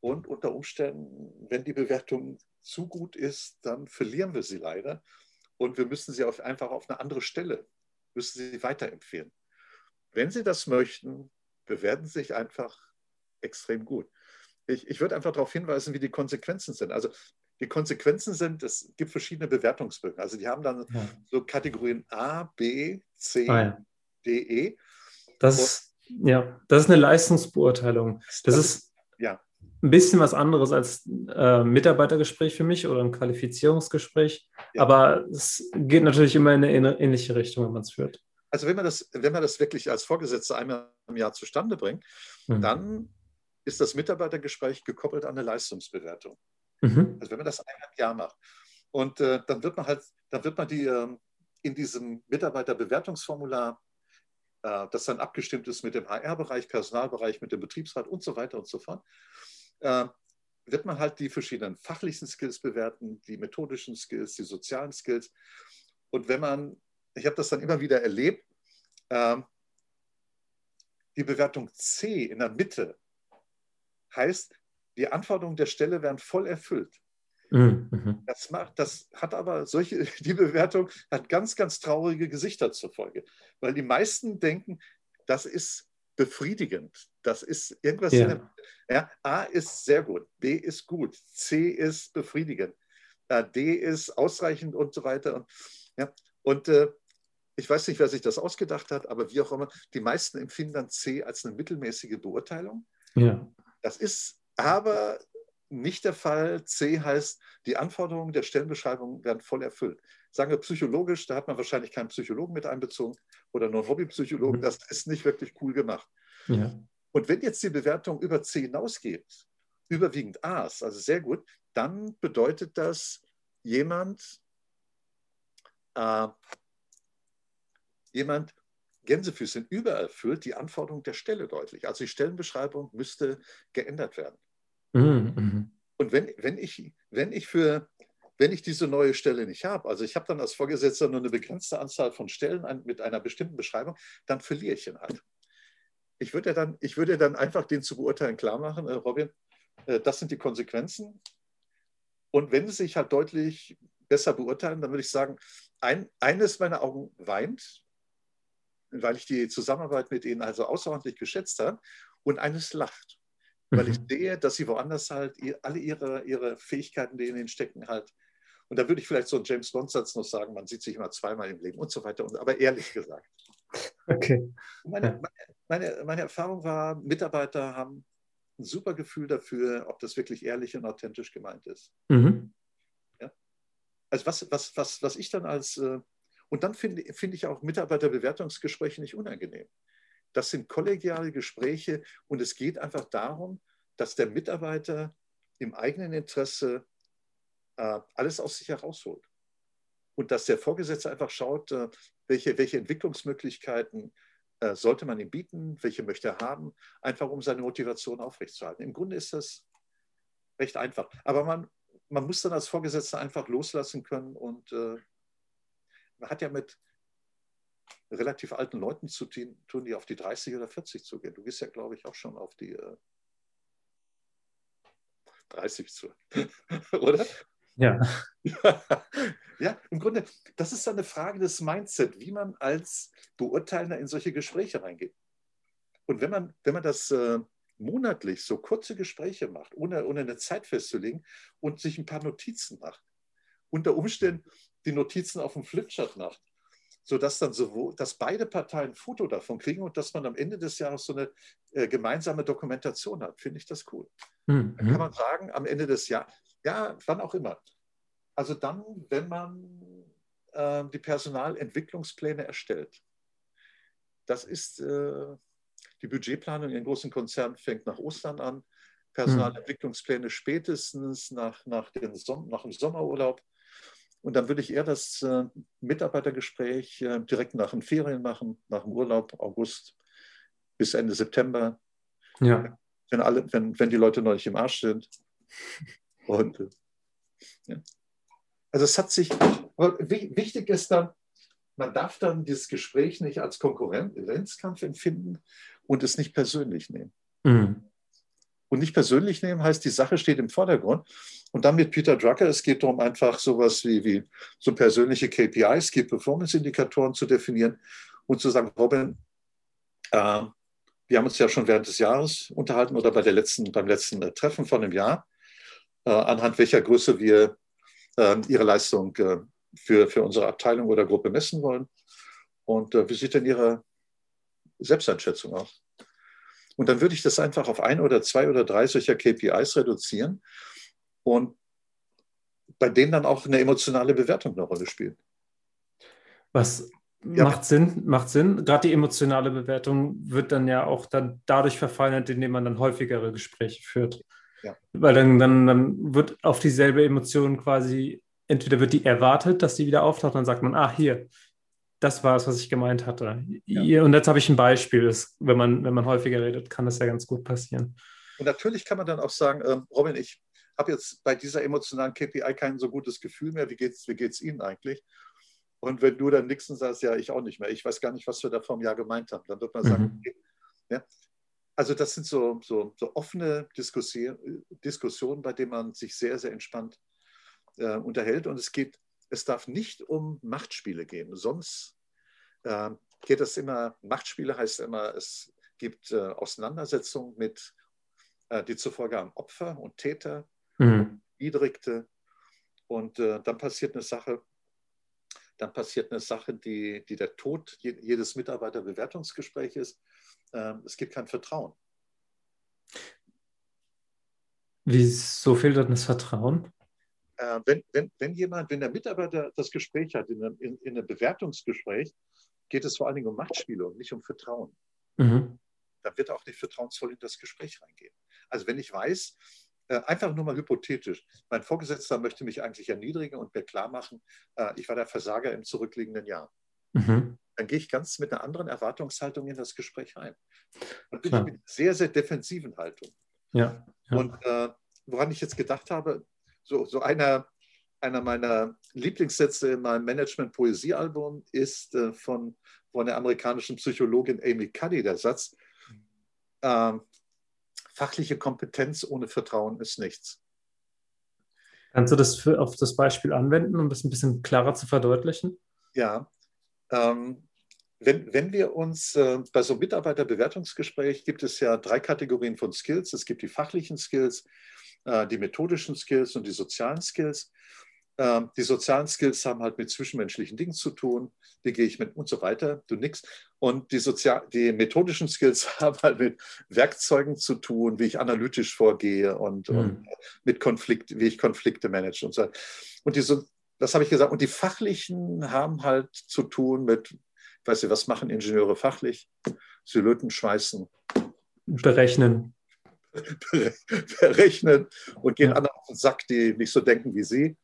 Und unter Umständen, wenn die Bewertung zu gut ist, dann verlieren wir sie leider. Und wir müssen sie auf, einfach auf eine andere Stelle, müssen sie weiterempfehlen. Wenn Sie das möchten, bewerten sich einfach extrem gut. Ich, ich würde einfach darauf hinweisen, wie die Konsequenzen sind. Also die Konsequenzen sind, es gibt verschiedene Bewertungsbögen. Also die haben dann ja. so Kategorien A, B, C, ah, ja. D, E. Das, Und, ja, das ist eine Leistungsbeurteilung. Das, das ist ja. ein bisschen was anderes als äh, Mitarbeitergespräch für mich oder ein Qualifizierungsgespräch. Ja. Aber es geht natürlich immer in eine ähnliche Richtung, wenn man es führt. Also wenn man das, wenn man das wirklich als Vorgesetzter einmal im Jahr zustande bringt, mhm. dann ist das Mitarbeitergespräch gekoppelt an eine Leistungsbewertung. Mhm. Also wenn man das im Jahr macht. Und äh, dann wird man halt, dann wird man die äh, in diesem Mitarbeiterbewertungsformular, äh, das dann abgestimmt ist mit dem HR-Bereich, Personalbereich, mit dem Betriebsrat und so weiter und so fort, äh, wird man halt die verschiedenen fachlichen Skills bewerten, die methodischen Skills, die sozialen Skills. Und wenn man, ich habe das dann immer wieder erlebt, ähm, die Bewertung C in der Mitte heißt, die Anforderungen der Stelle werden voll erfüllt. Mhm, mhm. Das, macht, das hat aber solche, die Bewertung hat ganz, ganz traurige Gesichter zur Folge, weil die meisten denken, das ist befriedigend. Das ist irgendwas. Ja. Der, ja, A ist sehr gut, B ist gut, C ist befriedigend, äh, D ist ausreichend und so weiter. Und, ja, und äh, ich weiß nicht, wer sich das ausgedacht hat, aber wie auch immer, die meisten empfinden dann C als eine mittelmäßige Beurteilung. Ja. Das ist aber nicht der Fall. C heißt, die Anforderungen der Stellenbeschreibung werden voll erfüllt. Sagen wir psychologisch, da hat man wahrscheinlich keinen Psychologen mit einbezogen oder nur einen Hobbypsychologen. Mhm. Das ist nicht wirklich cool gemacht. Ja. Und wenn jetzt die Bewertung über C hinausgeht, überwiegend A's, also sehr gut, dann bedeutet das, jemand, äh, jemand Gänsefüßchen übererfüllt die Anforderungen der Stelle deutlich. Also die Stellenbeschreibung müsste geändert werden. Mhm, mhm. Und wenn, wenn, ich, wenn, ich für, wenn ich diese neue Stelle nicht habe, also ich habe dann als Vorgesetzter nur eine begrenzte Anzahl von Stellen mit einer bestimmten Beschreibung, dann verliere ich ihn halt. Ich würde dann, ich würde dann einfach den zu beurteilen klar machen, äh, Robin, äh, das sind die Konsequenzen. Und wenn sie sich halt deutlich besser beurteilen, dann würde ich sagen, ein, eines meiner Augen weint, weil ich die Zusammenarbeit mit ihnen also außerordentlich geschätzt habe, und eines lacht weil ich mhm. sehe, dass sie woanders halt alle ihre, ihre Fähigkeiten, die in ihnen stecken, halt. Und da würde ich vielleicht so einen James Bond-Satz noch sagen, man sieht sich immer zweimal im Leben und so weiter. Und, aber ehrlich gesagt. Okay. Meine, meine, meine Erfahrung war, Mitarbeiter haben ein super Gefühl dafür, ob das wirklich ehrlich und authentisch gemeint ist. Mhm. Ja? Also was, was, was, was ich dann als, äh, und dann finde find ich auch Mitarbeiterbewertungsgespräche nicht unangenehm. Das sind kollegiale Gespräche und es geht einfach darum, dass der Mitarbeiter im eigenen Interesse äh, alles aus sich herausholt. Und dass der Vorgesetzte einfach schaut, äh, welche, welche Entwicklungsmöglichkeiten äh, sollte man ihm bieten, welche möchte er haben, einfach um seine Motivation aufrechtzuerhalten. Im Grunde ist das recht einfach. Aber man, man muss dann als Vorgesetzter einfach loslassen können und äh, man hat ja mit, relativ alten Leuten zu tun, die auf die 30 oder 40 zugehen. Du gehst ja, glaube ich, auch schon auf die äh, 30 zu, oder? Ja. ja, im Grunde, das ist eine Frage des Mindset, wie man als Beurteilender in solche Gespräche reingeht. Und wenn man, wenn man das äh, monatlich so kurze Gespräche macht, ohne, ohne eine Zeit festzulegen und sich ein paar Notizen macht, unter Umständen die Notizen auf dem Flipchart macht, sodass dann sowohl, dass beide Parteien ein Foto davon kriegen und dass man am Ende des Jahres so eine äh, gemeinsame Dokumentation hat. Finde ich das cool. Mhm. Dann kann man sagen, am Ende des Jahres, ja, wann auch immer. Also dann, wenn man äh, die Personalentwicklungspläne erstellt. Das ist äh, die Budgetplanung in großen Konzernen fängt nach Ostern an. Personalentwicklungspläne spätestens nach, nach, den Som nach dem Sommerurlaub. Und dann würde ich eher das äh, Mitarbeitergespräch äh, direkt nach den Ferien machen, nach dem Urlaub, August bis Ende September. Ja. Wenn, alle, wenn, wenn die Leute noch nicht im Arsch sind. Und, äh, ja. Also es hat sich, wichtig ist dann, man darf dann dieses Gespräch nicht als Konkurrenzkampf empfinden und es nicht persönlich nehmen. Mhm. Und nicht persönlich nehmen heißt, die Sache steht im Vordergrund. Und dann mit Peter Drucker, es geht darum, einfach sowas wie, wie so persönliche KPIs, Key Performance Indikatoren zu definieren und zu sagen, Robin, äh, wir haben uns ja schon während des Jahres unterhalten oder bei der letzten, beim letzten äh, Treffen von einem Jahr, äh, anhand welcher Größe wir äh, Ihre Leistung äh, für, für unsere Abteilung oder Gruppe messen wollen. Und äh, wie sieht denn Ihre Selbsteinschätzung aus? Und dann würde ich das einfach auf ein oder zwei oder drei solcher KPIs reduzieren und bei denen dann auch eine emotionale Bewertung eine Rolle spielt. Was ja. macht Sinn, macht Sinn. Gerade die emotionale Bewertung wird dann ja auch dann dadurch verfeinert, indem man dann häufigere Gespräche führt. Ja. Weil dann, dann, dann wird auf dieselbe Emotion quasi, entweder wird die erwartet, dass die wieder auftaucht, dann sagt man, ah, hier, das war es, was ich gemeint hatte. Ja. Und jetzt habe ich ein Beispiel. Das, wenn, man, wenn man häufiger redet, kann das ja ganz gut passieren. Und natürlich kann man dann auch sagen, ähm, Robin, ich habe jetzt bei dieser emotionalen KPI kein so gutes Gefühl mehr. Wie geht es wie geht's Ihnen eigentlich? Und wenn du dann Nixon sagst, ja, ich auch nicht mehr. Ich weiß gar nicht, was wir da vor einem Jahr gemeint haben. Dann wird man sagen, mhm. okay, ja. Also das sind so, so, so offene Diskussion, Diskussionen, bei denen man sich sehr, sehr entspannt äh, unterhält. Und es geht es darf nicht um Machtspiele gehen. Sonst äh, geht es immer, Machtspiele heißt immer, es gibt äh, Auseinandersetzungen mit, äh, die zufolge haben Opfer und Täter, mhm. Niedrigte. Und äh, dann passiert eine Sache, dann passiert eine Sache, die, die der Tod jedes Mitarbeiterbewertungsgesprächs ist. Ähm, es gibt kein Vertrauen. Wieso fehlt dann das Vertrauen? äh, wenn, wenn, wenn jemand, wenn der Mitarbeiter das Gespräch hat, in einem, in, in einem Bewertungsgespräch, geht es vor allen Dingen um Machtspiele und nicht um Vertrauen. Mhm. Dann wird er auch nicht vertrauensvoll in das Gespräch reingehen. Also wenn ich weiß, einfach nur mal hypothetisch, mein Vorgesetzter möchte mich eigentlich erniedrigen und mir klar machen, äh, ich war der Versager im zurückliegenden Jahr. Mhm. Dann gehe ich ganz mit einer anderen Erwartungshaltung in das Gespräch rein. Und bin ich mit einer sehr, sehr defensiven Haltung. Ja, ja. Und äh, woran ich jetzt gedacht habe, so, so einer, einer meiner Lieblingssätze in meinem Management-Poesiealbum ist äh, von, von der amerikanischen Psychologin Amy Cuddy der Satz, äh, fachliche Kompetenz ohne Vertrauen ist nichts. Kannst du das für, auf das Beispiel anwenden, um das ein bisschen klarer zu verdeutlichen? Ja. Ähm, wenn, wenn wir uns äh, bei so einem Mitarbeiterbewertungsgespräch gibt es ja drei Kategorien von Skills. Es gibt die fachlichen Skills, äh, die methodischen Skills und die sozialen Skills. Ähm, die sozialen Skills haben halt mit zwischenmenschlichen Dingen zu tun, wie gehe ich mit und so weiter, du nix. Und die, Sozial die methodischen Skills haben halt mit Werkzeugen zu tun, wie ich analytisch vorgehe und, mhm. und mit Konflikt, wie ich Konflikte manage und so. Und die, das habe ich gesagt. Und die fachlichen haben halt zu tun mit, weißt du, was machen Ingenieure fachlich? Sie löten, schweißen. Berechnen berechnen und gehen anderen auf den Sack, die nicht so denken wie sie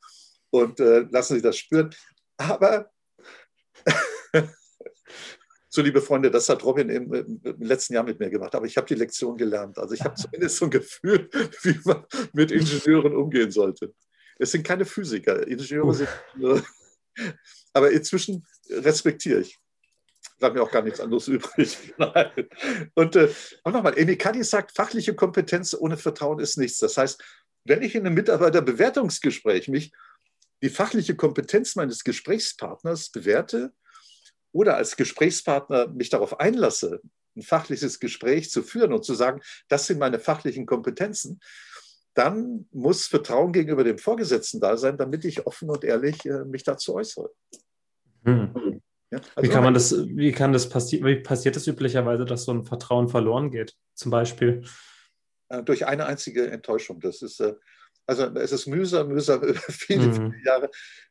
und äh, lassen sich das spüren. Aber, so liebe Freunde, das hat Robin im, im, letzten Jahr mit mir gemacht, aber ich habe die Lektion gelernt. Also ich habe zumindest so ein Gefühl, wie man mit Ingenieuren umgehen sollte. Es sind keine Physiker, Ingenieure sind. Äh, aber inzwischen respektiere ich bleibt mir auch gar nichts anderes übrig. Und äh, nochmal, Amy Cuddy sagt, fachliche Kompetenz ohne Vertrauen ist nichts. Das heißt, wenn ich in einem Mitarbeiterbewertungsgespräch mich die fachliche Kompetenz meines Gesprächspartners bewerte oder als Gesprächspartner mich darauf einlasse, ein fachliches Gespräch zu führen und zu sagen, das sind meine fachlichen Kompetenzen, dann muss Vertrauen gegenüber dem Vorgesetzten da sein, damit ich offen und ehrlich äh, mich dazu äußere. Hm. Ja? Also wie kann man das, wie kann das passieren, wie passiert es üblicherweise, dass so ein Vertrauen verloren geht, zum Beispiel? Äh, durch eine einzige Enttäuschung. Das ist, äh, also es ist mühsam, mühsam über viele, mhm. viele Jahre.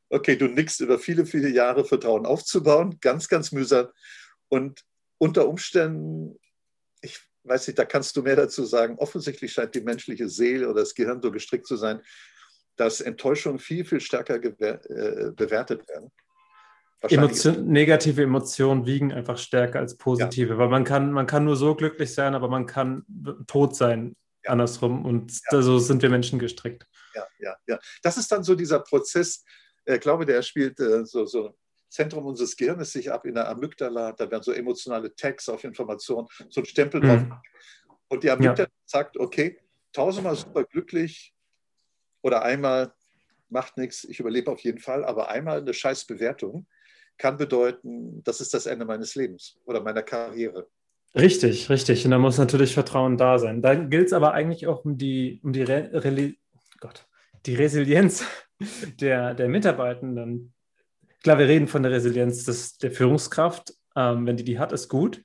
Okay, du nickst über viele, viele Jahre Vertrauen aufzubauen, ganz, ganz mühsam. Und unter Umständen, ich weiß nicht, da kannst du mehr dazu sagen, offensichtlich scheint die menschliche Seele oder das Gehirn so gestrickt zu sein, dass Enttäuschungen viel, viel stärker äh, bewertet werden. Emotion, negative Emotionen wiegen einfach stärker als positive, ja. weil man kann, man kann nur so glücklich sein, aber man kann tot sein. Andersrum und ja. so sind wir Menschen gestrickt. Ja, ja, ja. Das ist dann so dieser Prozess, ich glaube, der spielt äh, so, so Zentrum unseres Gehirns sich ab in der Amygdala, da werden so emotionale Tags auf Informationen, so ein Stempel mhm. drauf. Und die Amygdala sagt, okay, tausendmal super glücklich oder einmal macht nichts, ich überlebe auf jeden Fall, aber einmal eine scheiß Bewertung kann bedeuten, das ist das Ende meines Lebens oder meiner Karriere. Richtig, richtig. Und da muss natürlich Vertrauen da sein. Da gilt es aber eigentlich auch um die, um die, Re Re Gott, die Resilienz der, der Mitarbeitenden. Klar, wir reden von der Resilienz des, der Führungskraft. Ähm, wenn die die hat, ist gut.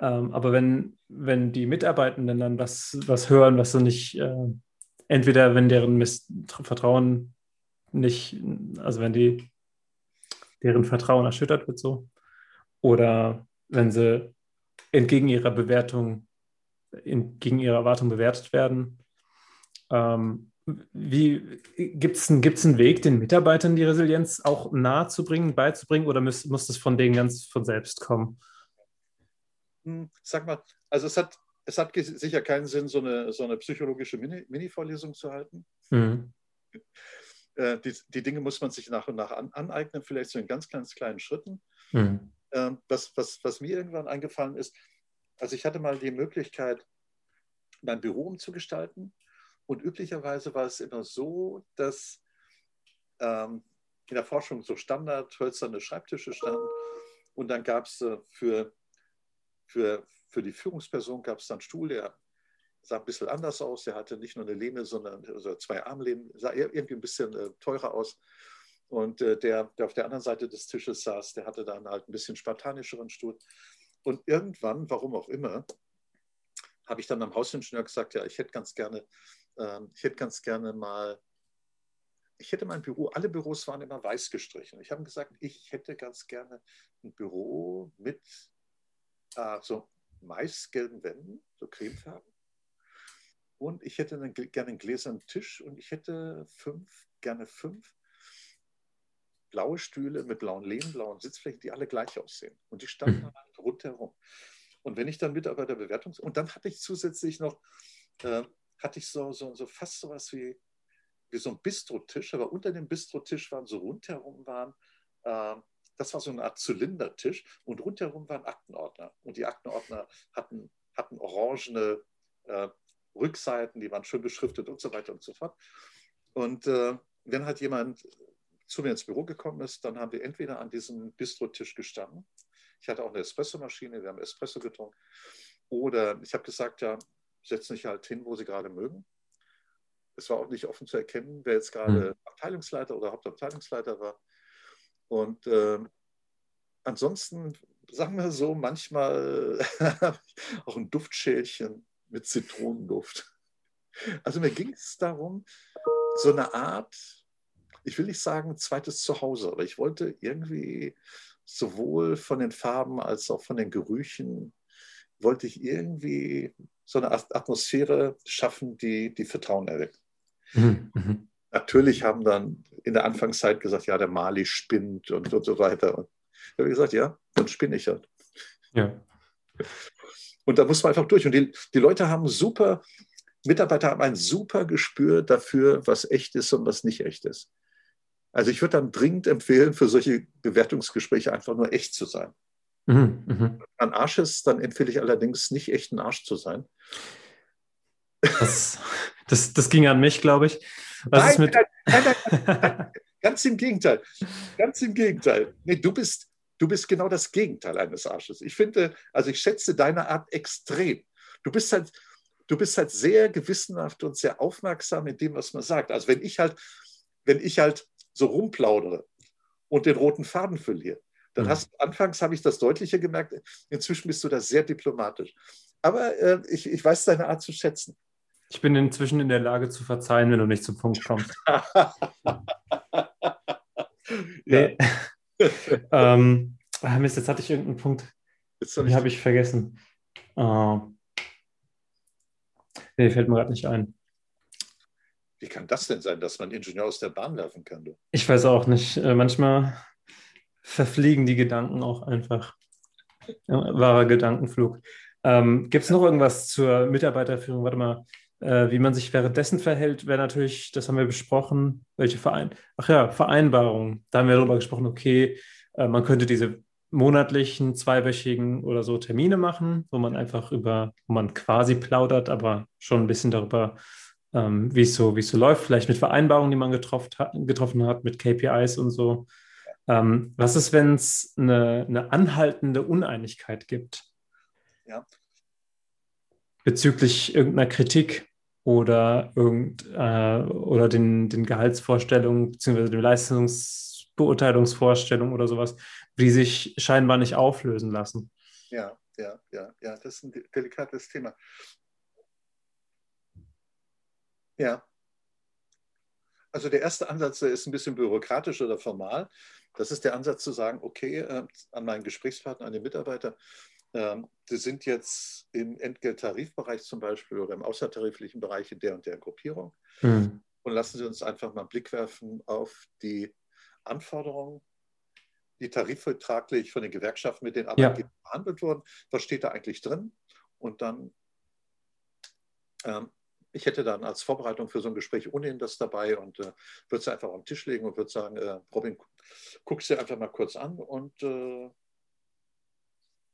Ähm, aber wenn, wenn die Mitarbeitenden dann was, was hören, was sie nicht, äh, entweder wenn deren Miss Vertrauen nicht, also wenn die deren Vertrauen erschüttert wird so. Oder wenn sie entgegen ihrer Bewertung, entgegen ihrer Erwartung bewertet werden. Ähm, wie gibt es einen, einen Weg, den Mitarbeitern die Resilienz auch nahe zu bringen, beizubringen, oder muss, muss das von denen ganz von selbst kommen? Hm, sag mal, also es hat, es hat sicher keinen Sinn, so eine, so eine psychologische Mini-Vorlesung Mini zu halten. Mhm. Äh, die, die, Dinge muss man sich nach und nach an, aneignen, vielleicht so in ganz, ganz kleinen Schritten. Mhm. Ähm, was, was, was mir irgendwann eingefallen ist, also ich hatte mal die Möglichkeit, mein Büro umzugestalten. Und üblicherweise war es immer so, dass ähm, in der Forschung so Standard hölzerne Schreibtische standen. Und dann gab es äh, für, für, für die Führungsperson gab es dann Stuhl, der sah ein bisschen anders aus. Er hatte nicht nur eine Lehne, sondern also zwei Armlehnen, sah irgendwie ein bisschen äh, teurer aus. Und äh, der, der auf der anderen Seite des Tisches saß, der hatte dann halt ein bisschen spartanischeren Stuhl. Und irgendwann, warum auch immer, habe ich dann am Hausingenieur gesagt, ja, ich hätte ganz gerne, äh, ich hätte ganz gerne mal, ich hätte mein Büro, alle Büros waren immer weiß gestrichen. Ich habe gesagt, ich hätte ganz gerne ein Büro mit äh, so maisgelben Wänden, so cremefarben und ich hätte dann gerne einen gläsernen Tisch und ich hätte fünf, gerne fünf blaue Stühle mit blauen Lehnen, blauen Sitzflächen, die alle gleich aussehen. Und die standen mhm. halt rundherum. Und wenn ich dann Mitarbeiterbewertungs... Und dann hatte ich zusätzlich noch, äh, hatte ich so, so, so fast so was wie, wie so ein Bistrotisch, aber unter dem Bistrotisch waren so rundherum waren, äh, das war so eine Art Zylindertisch und rundherum waren Aktenordner. Und die Aktenordner hatten, hatten orangene äh, Rückseiten, die waren schön beschriftet und so weiter und so fort. Und äh, wenn halt jemand zu mir ins Büro gekommen ist, dann haben wir entweder an diesem Bistrotisch gestanden. Ich hatte auch eine Espressomaschine, wir haben Espresso getrunken. Oder ich habe gesagt, ja, setzen sich halt hin, wo sie gerade mögen. Es war auch nicht offen zu erkennen, wer jetzt gerade mhm. Abteilungsleiter oder Hauptabteilungsleiter war. Und äh, ansonsten, sagen wir so, manchmal auch ein Duftschälchen mit Zitronenduft. Also mir ging es darum, so eine Art, ich will nicht sagen zweites Zuhause, aber ich wollte irgendwie sowohl von den Farben als auch von den Gerüchen, wollte ich irgendwie so eine Atmosphäre schaffen, die, die Vertrauen erweckt. Mhm. mhm. Natürlich haben dann in der Anfangszeit gesagt, ja, der Mali spinnt und, und so weiter. Und ich habe gesagt, ja, dann spinne ich halt. Ja. Und da muss man einfach durch. Und die, die Leute haben super, Mitarbeiter haben ein super Gespür dafür, was echt ist und was nicht echt ist. Also ich würde dann dringend empfehlen, für solche Bewertungsgespräche einfach nur echt zu sein. Mhm, mh. Wenn man Arsch ist, dann empfehle ich allerdings nicht echt ein Arsch zu sein. Das, das, das ging an mich, glaube ich. Was nein, nein, nein, nein, ganz im Gegenteil. Ganz im Gegenteil. Nee, du bist, Du bist genau das Gegenteil eines Arsches. Ich finde, also ich schätze deine Art extrem. Du bist halt, du bist halt sehr gewissenhaft und sehr aufmerksam in dem, was man sagt. Also wenn ich halt, wenn ich halt so rumplaudere und den roten Faden verliere, Dann mhm. hast anfangs habe ich das deutlicher gemerkt, inzwischen bist du da sehr diplomatisch. Aber äh, ich, ich weiß deine Art zu schätzen. Ich bin inzwischen in der Lage zu verzeihen, wenn du nicht zum Punkt kommst. nee. ähm, ah, Mist, jetzt hatte ich irgendeinen Punkt. Jetzt hab habe ich vergessen. Uh, nee, fällt mir gerade nicht ein. Wie kann das denn sein, dass man Ingenieur aus der Bahn werfen kann? Du? Ich weiß auch nicht. Äh, manchmal verfliegen die Gedanken auch einfach. Wahrer Gedankenflug. Ähm, Gibt es noch irgendwas zur Mitarbeiterführung? Warte mal, äh, wie man sich währenddessen verhält, wäre natürlich, das haben wir besprochen, welche Verein, ach ja, Vereinbarungen. Da haben wir darüber gesprochen, okay, äh, man könnte diese monatlichen, zweiwöchigen oder so Termine machen, wo man einfach über, wo man quasi plaudert, aber schon ein bisschen darüber, ähm, wie es so, so läuft, vielleicht mit Vereinbarungen, die man getroffen hat, getroffen hat mit KPIs und so. Ähm, was ist, wenn es eine, eine anhaltende Uneinigkeit gibt? Ja. Bezüglich irgendeiner Kritik oder, irgend, äh, oder den, den Gehaltsvorstellungen bzw. den Leistungsbeurteilungsvorstellungen oder sowas, die sich scheinbar nicht auflösen lassen. Ja, ja, ja, ja, das ist ein delikates Thema. Ja. Also der erste Ansatz der ist ein bisschen bürokratisch oder formal. Das ist der Ansatz zu sagen, okay, äh, an meinen Gesprächspartner, an den Mitarbeiter, ähm, Sie sind jetzt im Entgelttarifbereich zum Beispiel oder im außertariflichen Bereich in der und der Gruppierung. Mhm. Und lassen Sie uns einfach mal einen Blick werfen auf die Anforderungen, die tarifvertraglich von den Gewerkschaften mit den Arbeitgebern ja. behandelt wurden. Was steht da eigentlich drin? Und dann, ähm, ich hätte dann als Vorbereitung für so ein Gespräch ohnehin das dabei und äh, würde es einfach auf den Tisch legen und würde sagen, äh, Robin, guck es dir einfach mal kurz an und äh,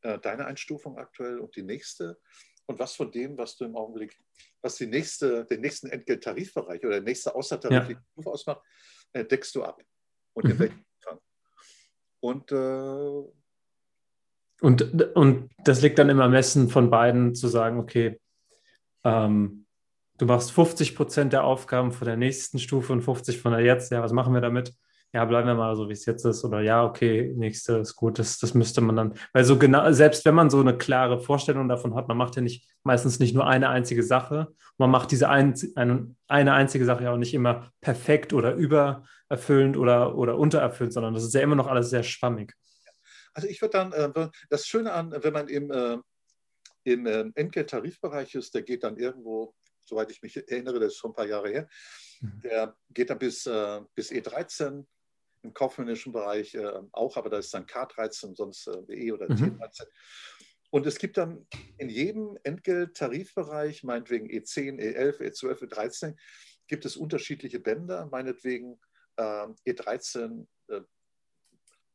äh, deine Einstufung aktuell und die nächste und was von dem, was du im Augenblick, was die nächste, den nächsten Entgelttarifbereich oder der nächste außertarifliche ja. ausmacht, äh, deckst du ab. Und mhm. in welchem Umfang. Und, äh, und, und das liegt dann im Ermessen von beiden zu sagen, okay, ähm, du machst 50 Prozent der Aufgaben von der nächsten Stufe und 50 von der jetzt, ja, was machen wir damit? ja, bleiben wir mal so, wie es jetzt ist, oder ja, okay, nächste ist gut, das, das müsste man dann, weil so genau, selbst wenn man so eine klare Vorstellung davon hat, man macht ja nicht meistens nicht nur eine einzige Sache, man macht diese ein, eine, eine einzige Sache ja auch nicht immer perfekt oder übererfüllend oder, oder untererfüllend, sondern das ist ja immer noch alles sehr schwammig. Also ich würde dann, äh, das Schöne an, wenn man im, äh, im äh, Entgelttarifbereich ist, der geht dann irgendwo, soweit ich mich erinnere, das ist schon ein paar Jahre her, mhm. der geht dann bis, bis E13, im kaufmännischen Bereich äh, auch, aber da ist dann K13, sonst äh, E oder mhm. T13. Und es gibt dann in jedem Entgelttarifbereich, meinetwegen E10, E11, E12, E13, gibt es unterschiedliche Bänder, meinetwegen äh, E13 äh,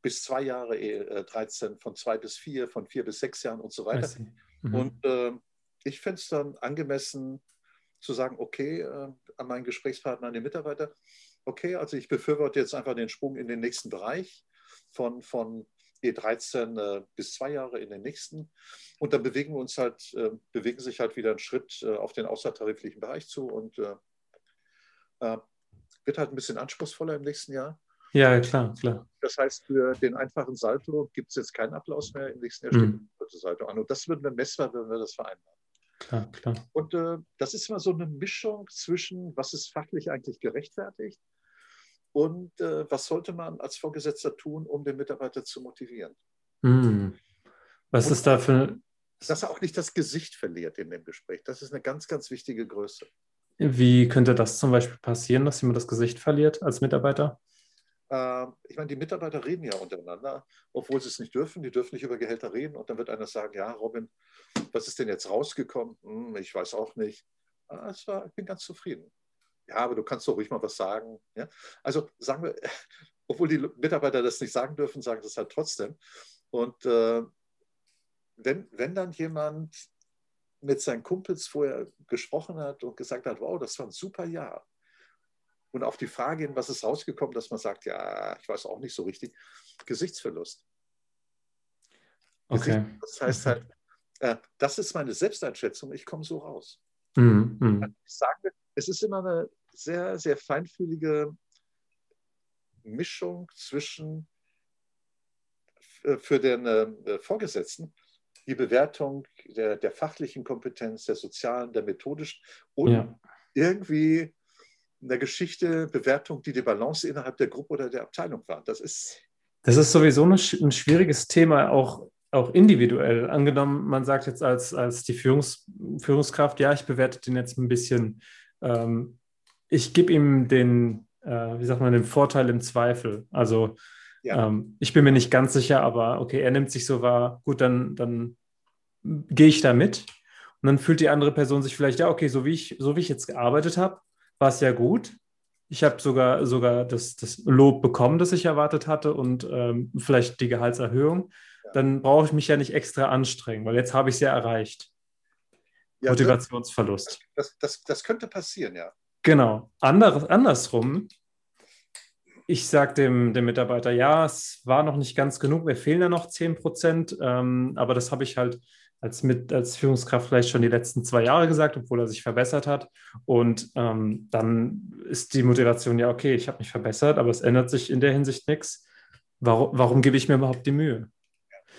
bis zwei Jahre, E13 von zwei bis vier, von vier bis sechs Jahren und so weiter. Mhm. Und äh, ich fände es dann angemessen zu sagen, okay, äh, an meinen Gesprächspartner, an den Mitarbeiter, okay, also ich befürworte jetzt einfach den Sprung in den nächsten Bereich von, von E13 äh, bis zwei Jahre in den nächsten. Und dann bewegen wir uns halt, äh, bewegen sich halt wieder einen Schritt äh, auf den außertariflichen Bereich zu und äh, äh, wird halt ein bisschen anspruchsvoller im nächsten Jahr. Ja, klar, klar. Das heißt, für den einfachen Salto gibt es jetzt keinen Applaus mehr. Im nächsten Jahr steht mhm. das Salto an. Und das würden wir messbar, wenn wir das vereinbaren. Klar, klar. Und äh, das ist immer so eine Mischung zwischen, was ist fachlich eigentlich gerechtfertigt und äh, was sollte man als Vorgesetzter tun, um den Mitarbeiter zu motivieren. Hm. Was und ist da für. Dass er auch nicht das Gesicht verliert in dem Gespräch. Das ist eine ganz, ganz wichtige Größe. Wie könnte das zum Beispiel passieren, dass jemand das Gesicht verliert als Mitarbeiter? Äh, ich meine, die Mitarbeiter reden ja untereinander, obwohl sie es nicht dürfen. Die dürfen nicht über Gehälter reden. Und dann wird einer sagen: Ja, Robin, was ist denn jetzt rausgekommen? Hm, ich weiß auch nicht. Ah, war, ich bin ganz zufrieden ja, aber du kannst doch ruhig mal was sagen. Ja? Also sagen wir, obwohl die Mitarbeiter das nicht sagen dürfen, sagen das halt trotzdem. Und äh, wenn, wenn dann jemand mit seinen Kumpels vorher gesprochen hat und gesagt hat, wow, das war ein super Jahr. Und auf die Frage hin, was ist rausgekommen, dass man sagt, ja, ich weiß auch nicht so richtig, Gesichtsverlust. Okay. Das heißt halt, äh, das ist meine Selbsteinschätzung, ich komme so raus. Mhm. mhm. Ich sage, es ist immer eine sehr, sehr feinfühlige Mischung zwischen äh, für den äh, Vorgesetzten die Bewertung der, der, fachlichen Kompetenz, der sozialen, der methodischen und ja. irgendwie in der Geschichte Bewertung, die die Balance innerhalb der Gruppe oder der Abteilung war. Das ist. Das ist sowieso ein, schwieriges Thema, auch, auch individuell. Angenommen, man sagt jetzt als, als die Führungs, Führungskraft, ja, ich bewerte den jetzt ein bisschen, ähm, ich gebe ihm den, äh, wie sagt man, den Vorteil im Zweifel. Also ja. ähm, ich bin mir nicht ganz sicher, aber okay, er nimmt sich so wahr, gut, dann, dann gehe ich da mit. Und dann fühlt die andere Person sich vielleicht, ja, okay, so wie ich, so wie ich jetzt gearbeitet habe, war es ja gut. Ich habe sogar, sogar das, das Lob bekommen, das ich erwartet hatte und ähm, vielleicht die Gehaltserhöhung. Ja. Dann brauche ich mich ja nicht extra anstrengen, weil jetzt habe ich es ja erreicht. Ja, Motivationsverlust. Das, das, das, könnte passieren, ja. Genau. Anderes, andersrum, ich sage dem, dem Mitarbeiter, ja, es war noch nicht ganz genug, mir fehlen ja noch 10 Prozent, ähm, aber das habe ich halt als, mit, als Führungskraft vielleicht schon die letzten zwei Jahre gesagt, obwohl er sich verbessert hat. Und ähm, dann ist die Motivation ja, okay, ich habe mich verbessert, aber es ändert sich in der Hinsicht nichts. Warum, warum gebe ich mir überhaupt die Mühe?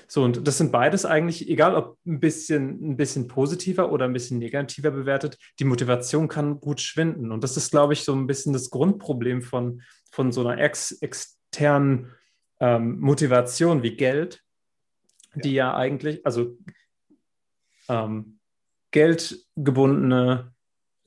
So, und das sind beides eigentlich, egal ob ein bisschen, ein bisschen positiver oder ein bisschen negativer bewertet, die Motivation kann gut schwinden. Und das ist, glaube ich, so ein bisschen das Grundproblem von, von so einer ex, externen ähm, Motivation wie Geld, die ja. ja eigentlich, also ähm, geldgebundene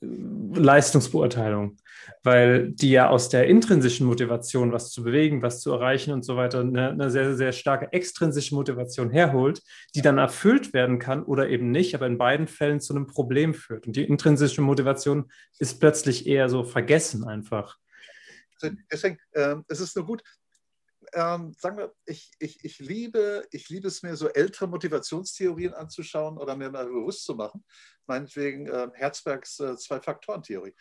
äh, Leistungsbeurteilung, weil die ja aus der intrinsischen Motivation, was zu bewegen, was zu erreichen und so weiter, eine, eine, sehr, sehr starke extrinsische Motivation herholt, die dann erfüllt werden kann oder eben nicht, aber in beiden Fällen zu einem Problem führt. Und die intrinsische Motivation ist plötzlich eher so vergessen einfach. Deswegen, äh, es ist nur gut, ähm, sagen wir, ich, ich, ich, liebe, ich liebe es mir, so ältere Motivationstheorien anzuschauen oder mir mal bewusst zu machen. Meinetwegen äh, Herzbergs äh, Zwei-Faktoren-Theorie.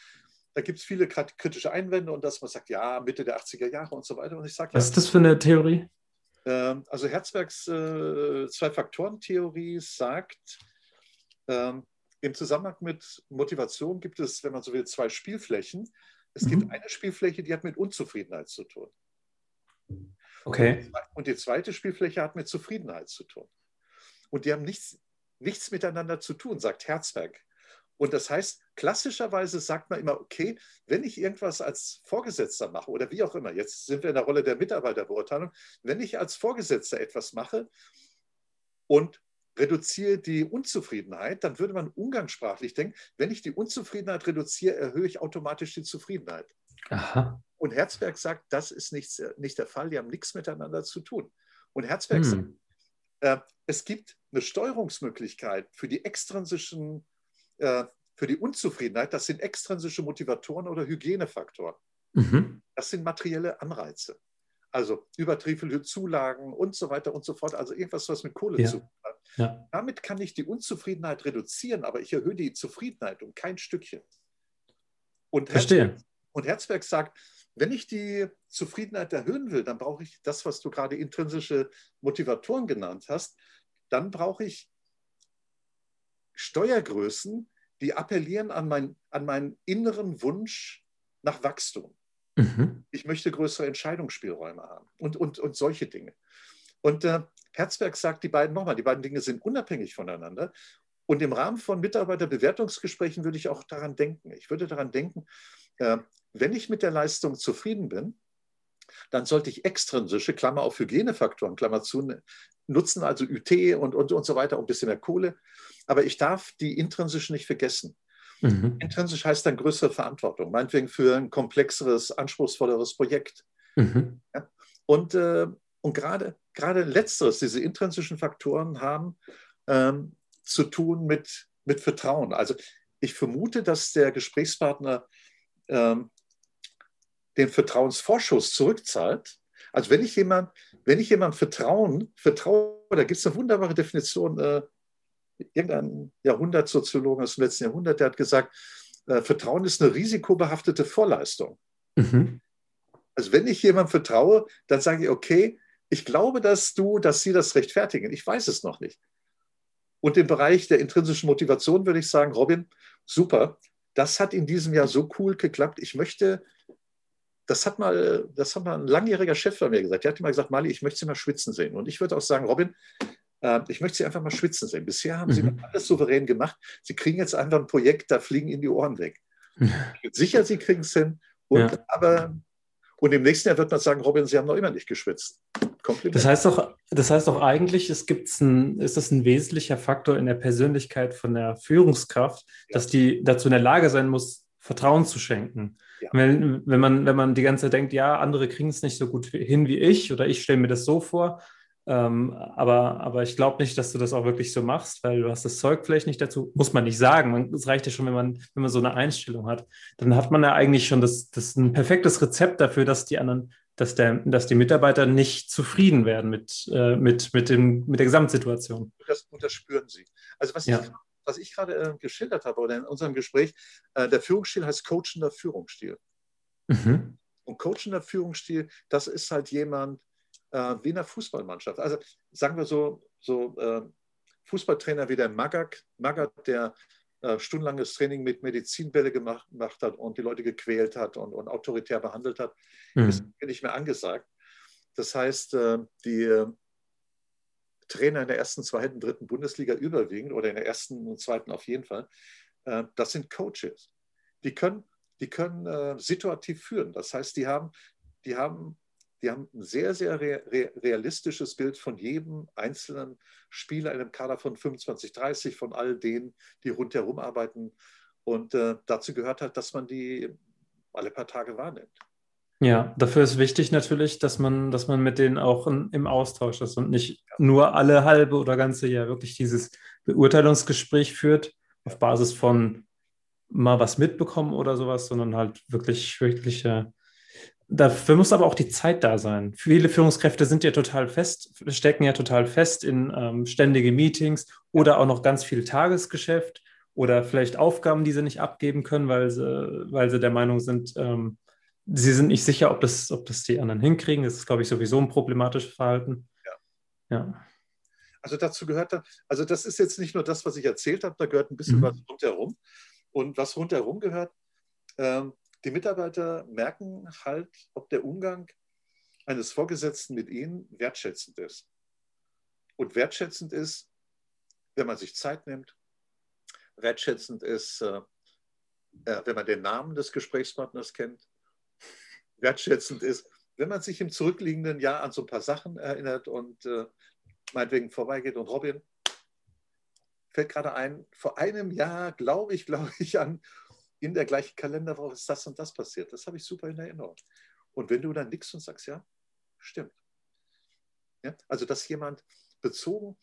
Da gibt es viele kritische Einwände und dass man sagt, ja, Mitte der 80er Jahre und so weiter. Und ich sage, Was ist das für eine Theorie? Äh, also Herzbergs äh, Zwei-Faktoren-Theorie sagt, ähm, im Zusammenhang mit Motivation gibt es, wenn man so will, zwei Spielflächen. Es mhm. gibt eine Spielfläche, die hat mit Unzufriedenheit zu tun. Okay. Und die zweite Spielfläche hat mit Zufriedenheit zu tun. Und die haben nichts, nichts miteinander zu tun, sagt Herzberg. Und das heißt, klassischerweise sagt man immer, okay, wenn ich irgendwas als Vorgesetzter mache oder wie auch immer, jetzt sind wir in der Rolle der Mitarbeiterbeurteilung, wenn ich als Vorgesetzter etwas mache und reduziere die Unzufriedenheit, dann würde man umgangssprachlich denken, wenn ich die Unzufriedenheit reduziere, erhöhe ich automatisch die Zufriedenheit. Aha. Und Herzberg sagt, das ist nicht, nicht der Fall, die haben nichts miteinander zu tun. Und Herzberg hm. sagt, äh, es gibt eine Steuerungsmöglichkeit für die extrinsischen, äh, für die Unzufriedenheit, das sind extrinsische Motivatoren oder Hygienefaktoren. Mhm. Das sind materielle Anreize. Also übertriefelte Zulagen und so weiter und so fort. Also irgendwas, was mit Kohle ja. zu tun hat. Ja. Damit kann ich die Unzufriedenheit reduzieren, aber ich erhöhe die Zufriedenheit um kein Stückchen. Und Verstehe. Herzberg, und Herzberg sagt, wenn ich die Zufriedenheit erhöhen will, dann brauche ich das, was du gerade intrinsische Motivatoren genannt hast. Dann brauche ich Steuergrößen, die appellieren an, mein, an meinen inneren Wunsch nach Wachstum. Mhm. Ich möchte größere Entscheidungsspielräume haben und, und, und solche Dinge. Und äh, Herzberg sagt die beiden nochmal, die beiden Dinge sind unabhängig voneinander. Und im Rahmen von Mitarbeiterbewertungsgesprächen würde ich auch daran denken. Ich würde daran denken, äh, wenn ich mit der Leistung zufrieden bin, dann sollte ich extrinsische, Klammer auf Hygienefaktoren, Klammer zu, nutzen, also UT und, und, und so weiter, und ein bisschen mehr Kohle. Aber ich darf die intrinsischen nicht vergessen. Mhm. Intrinsisch heißt dann größere Verantwortung, meinetwegen für ein komplexeres, anspruchsvolleres Projekt. Mhm. Ja? Und, äh, und gerade, gerade letzteres, diese intrinsischen Faktoren haben ähm, zu tun mit, mit Vertrauen. Also ich vermute, dass der Gesprächspartner ähm, den Vertrauensvorschuss zurückzahlt. Also wenn ich jemand, wenn ich jemand vertrauen, vertraue, da gibt es eine wunderbare Definition, äh, irgendein Jahrhundertsoziologen aus dem letzten Jahrhundert, der hat gesagt, äh, Vertrauen ist eine risikobehaftete Vorleistung. Mhm. Also wenn ich jemandem vertraue, dann sage ich, okay, ich glaube, dass du, dass sie das rechtfertigen. Ich weiß es noch nicht. Und im Bereich der intrinsischen Motivation würde ich sagen, Robin, super, das hat in diesem Jahr so cool geklappt. Ich möchte das hat mal, das hat mal ein langjähriger Chef von mir gesagt. Der hat immer gesagt, Mali, ich möchte Sie mal schwitzen sehen. Und ich würde auch sagen, Robin, äh, ich möchte Sie einfach mal schwitzen sehen. Bisher haben Sie mhm. alles souverän gemacht. Sie kriegen jetzt einfach ein Projekt, da fliegen Ihnen die Ohren weg. Ich bin sicher, Sie kriegen es hin. Und, ja. aber, und im nächsten Jahr wird man sagen, Robin, Sie haben noch immer nicht geschwitzt. Kompliment. Das heißt doch, das heißt doch eigentlich, es gibt's ein, ist das ein wesentlicher Faktor in der Persönlichkeit von der Führungskraft, ja. dass die dazu in der Lage sein muss, Vertrauen zu schenken. Ja. Wenn, wenn, man, wenn man die ganze Zeit denkt, ja, andere kriegen es nicht so gut hin wie ich oder ich stelle mir das so vor, ähm, aber, aber ich glaube nicht, dass du das auch wirklich so machst, weil du hast das Zeug vielleicht nicht dazu, muss man nicht sagen. Es reicht ja schon, wenn man, wenn man so eine Einstellung hat. Dann hat man ja eigentlich schon das, das ein perfektes Rezept dafür, dass die anderen, dass, der, dass die Mitarbeiter nicht zufrieden werden mit, äh, mit, mit, dem, mit der Gesamtsituation. Das, und das spüren sie. Also was ja. ich was ich gerade äh, geschildert habe oder in unserem Gespräch, äh, der Führungsstil heißt coachender Führungsstil. Mhm. Und coachender Führungsstil, das ist halt jemand äh, wie in der Fußballmannschaft. Also sagen wir so, so äh, Fußballtrainer wie der Magath, Magath der stundenlanges Training mit Medizinbälle gemacht, gemacht, hat und die Leute gequält hat und, und autoritär behandelt hat, mhm. ist nicht mehr angesagt. Das heißt, äh, die Trainer in der ersten, zweiten, dritten Bundesliga überwiegend oder in der ersten und zweiten auf jeden Fall, äh, das sind Coaches. Die können, die können äh, situativ führen. Das heißt, die haben, die haben, die haben ein sehr, sehr realistisches Bild von jedem einzelnen Spieler in einem Kader von 25, 30, von all denen, die rundherum arbeiten. Und äh, dazu gehört halt, dass man die alle paar Tage wahrnimmt. Ja, dafür ist wichtig natürlich, dass man, dass man mit denen auch in, im Austausch ist und nicht nur alle halbe oder ganze Jahr wirklich dieses Beurteilungsgespräch führt auf Basis von mal was mitbekommen oder sowas, sondern halt wirklich, wirklich, äh, dafür muss aber auch die Zeit da sein. Viele Führungskräfte sind ja total fest, stecken ja total fest in ähm, ständige Meetings oder auch noch ganz viel Tagesgeschäft oder vielleicht Aufgaben, die sie nicht abgeben können, weil sie, weil sie der Meinung sind, ähm, Sie sind nicht sicher, ob das, ob das die anderen hinkriegen. Das ist, glaube ich, sowieso ein problematisches Verhalten. Ja. ja. Also dazu gehört dann, also das ist jetzt nicht nur das, was ich erzählt habe, da gehört ein bisschen mhm. was rundherum. Und was rundherum gehört, ähm, die Mitarbeiter merken halt, ob der Umgang eines Vorgesetzten mit ihnen wertschätzend ist. Und wertschätzend ist, wenn man sich Zeit nimmt, wertschätzend ist, äh, äh wenn man den Namen des Gesprächspartners kennt, wertschätzend ist, wenn man sich im zurückliegenden Jahr an so ein paar Sachen erinnert und äh, meinetwegen vorbeigeht. Und Robin, fällt gerade ein, vor einem Jahr, glaube ich, glaube ich, an, in der gleichen Kalenderwoche ist das und das passiert. Das habe ich super in Erinnerung. Und wenn du dann nickst und sagst, ja, stimmt. Ja? Also, dass jemand bezogen,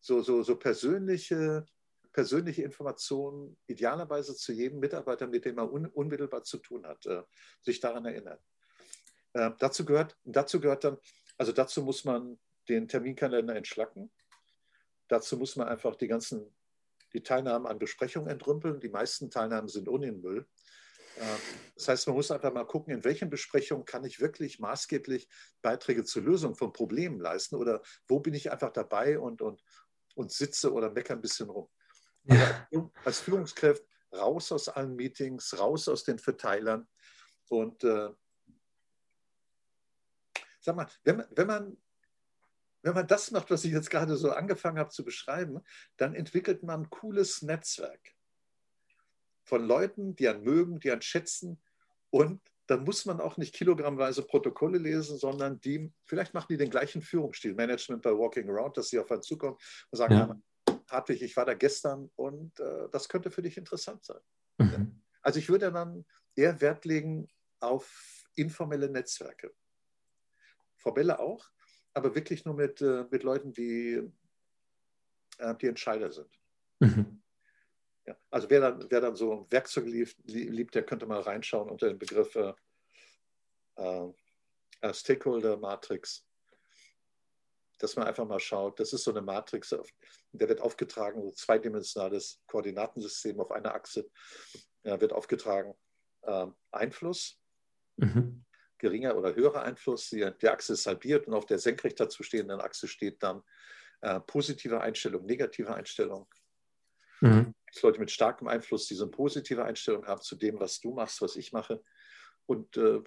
so, so, so persönliche, persönliche Informationen idealerweise zu jedem Mitarbeiter, mit dem er un, unmittelbar zu tun hat, äh, sich daran erinnert. Äh, dazu, gehört, dazu gehört dann, also dazu muss man den Terminkalender entschlacken. Dazu muss man einfach die ganzen, die Teilnahmen an Besprechungen entrümpeln. Die meisten Teilnahmen sind ohnehin Müll. Äh, das heißt, man muss einfach mal gucken, in welchen Besprechungen kann ich wirklich maßgeblich Beiträge zur Lösung von Problemen leisten oder wo bin ich einfach dabei und, und, und sitze oder meckere ein bisschen rum. Ja. als Führungskraft raus aus allen Meetings, raus aus den Verteilern und äh, sag mal, wenn, wenn, man, wenn man das macht, was ich jetzt gerade so angefangen habe zu beschreiben, dann entwickelt man ein cooles Netzwerk von Leuten, die einen mögen, die einen schätzen und dann muss man auch nicht kilogrammweise Protokolle lesen, sondern die, vielleicht machen die den gleichen Führungsstil, Management by Walking Around, dass sie auf einen zukommen und sagen, ja. Hartwig, ich war da gestern und äh, das könnte für dich interessant sein. Mhm. Also ich würde dann eher Wert legen auf informelle Netzwerke. Frau Belle auch, aber wirklich nur mit, äh, mit Leuten, die, äh, die Entscheider sind. Mhm. Ja, also wer dann, wer dann so Werkzeuge liebt, liebt, der könnte mal reinschauen unter den Begriff äh, Stakeholder Matrix. Dass man einfach mal schaut, das ist so eine Matrix, der wird aufgetragen, so zweidimensionales Koordinatensystem auf einer Achse, wird aufgetragen ähm, Einfluss, mhm geringer oder höherer Einfluss. Die, die Achse ist halbiert und auf der senkrecht dazu stehenden Achse steht dann äh, positive Einstellung, negative Einstellung. Mhm. Leute mit starkem Einfluss, die so eine positive Einstellung haben zu dem, was du machst, was ich mache. Und äh,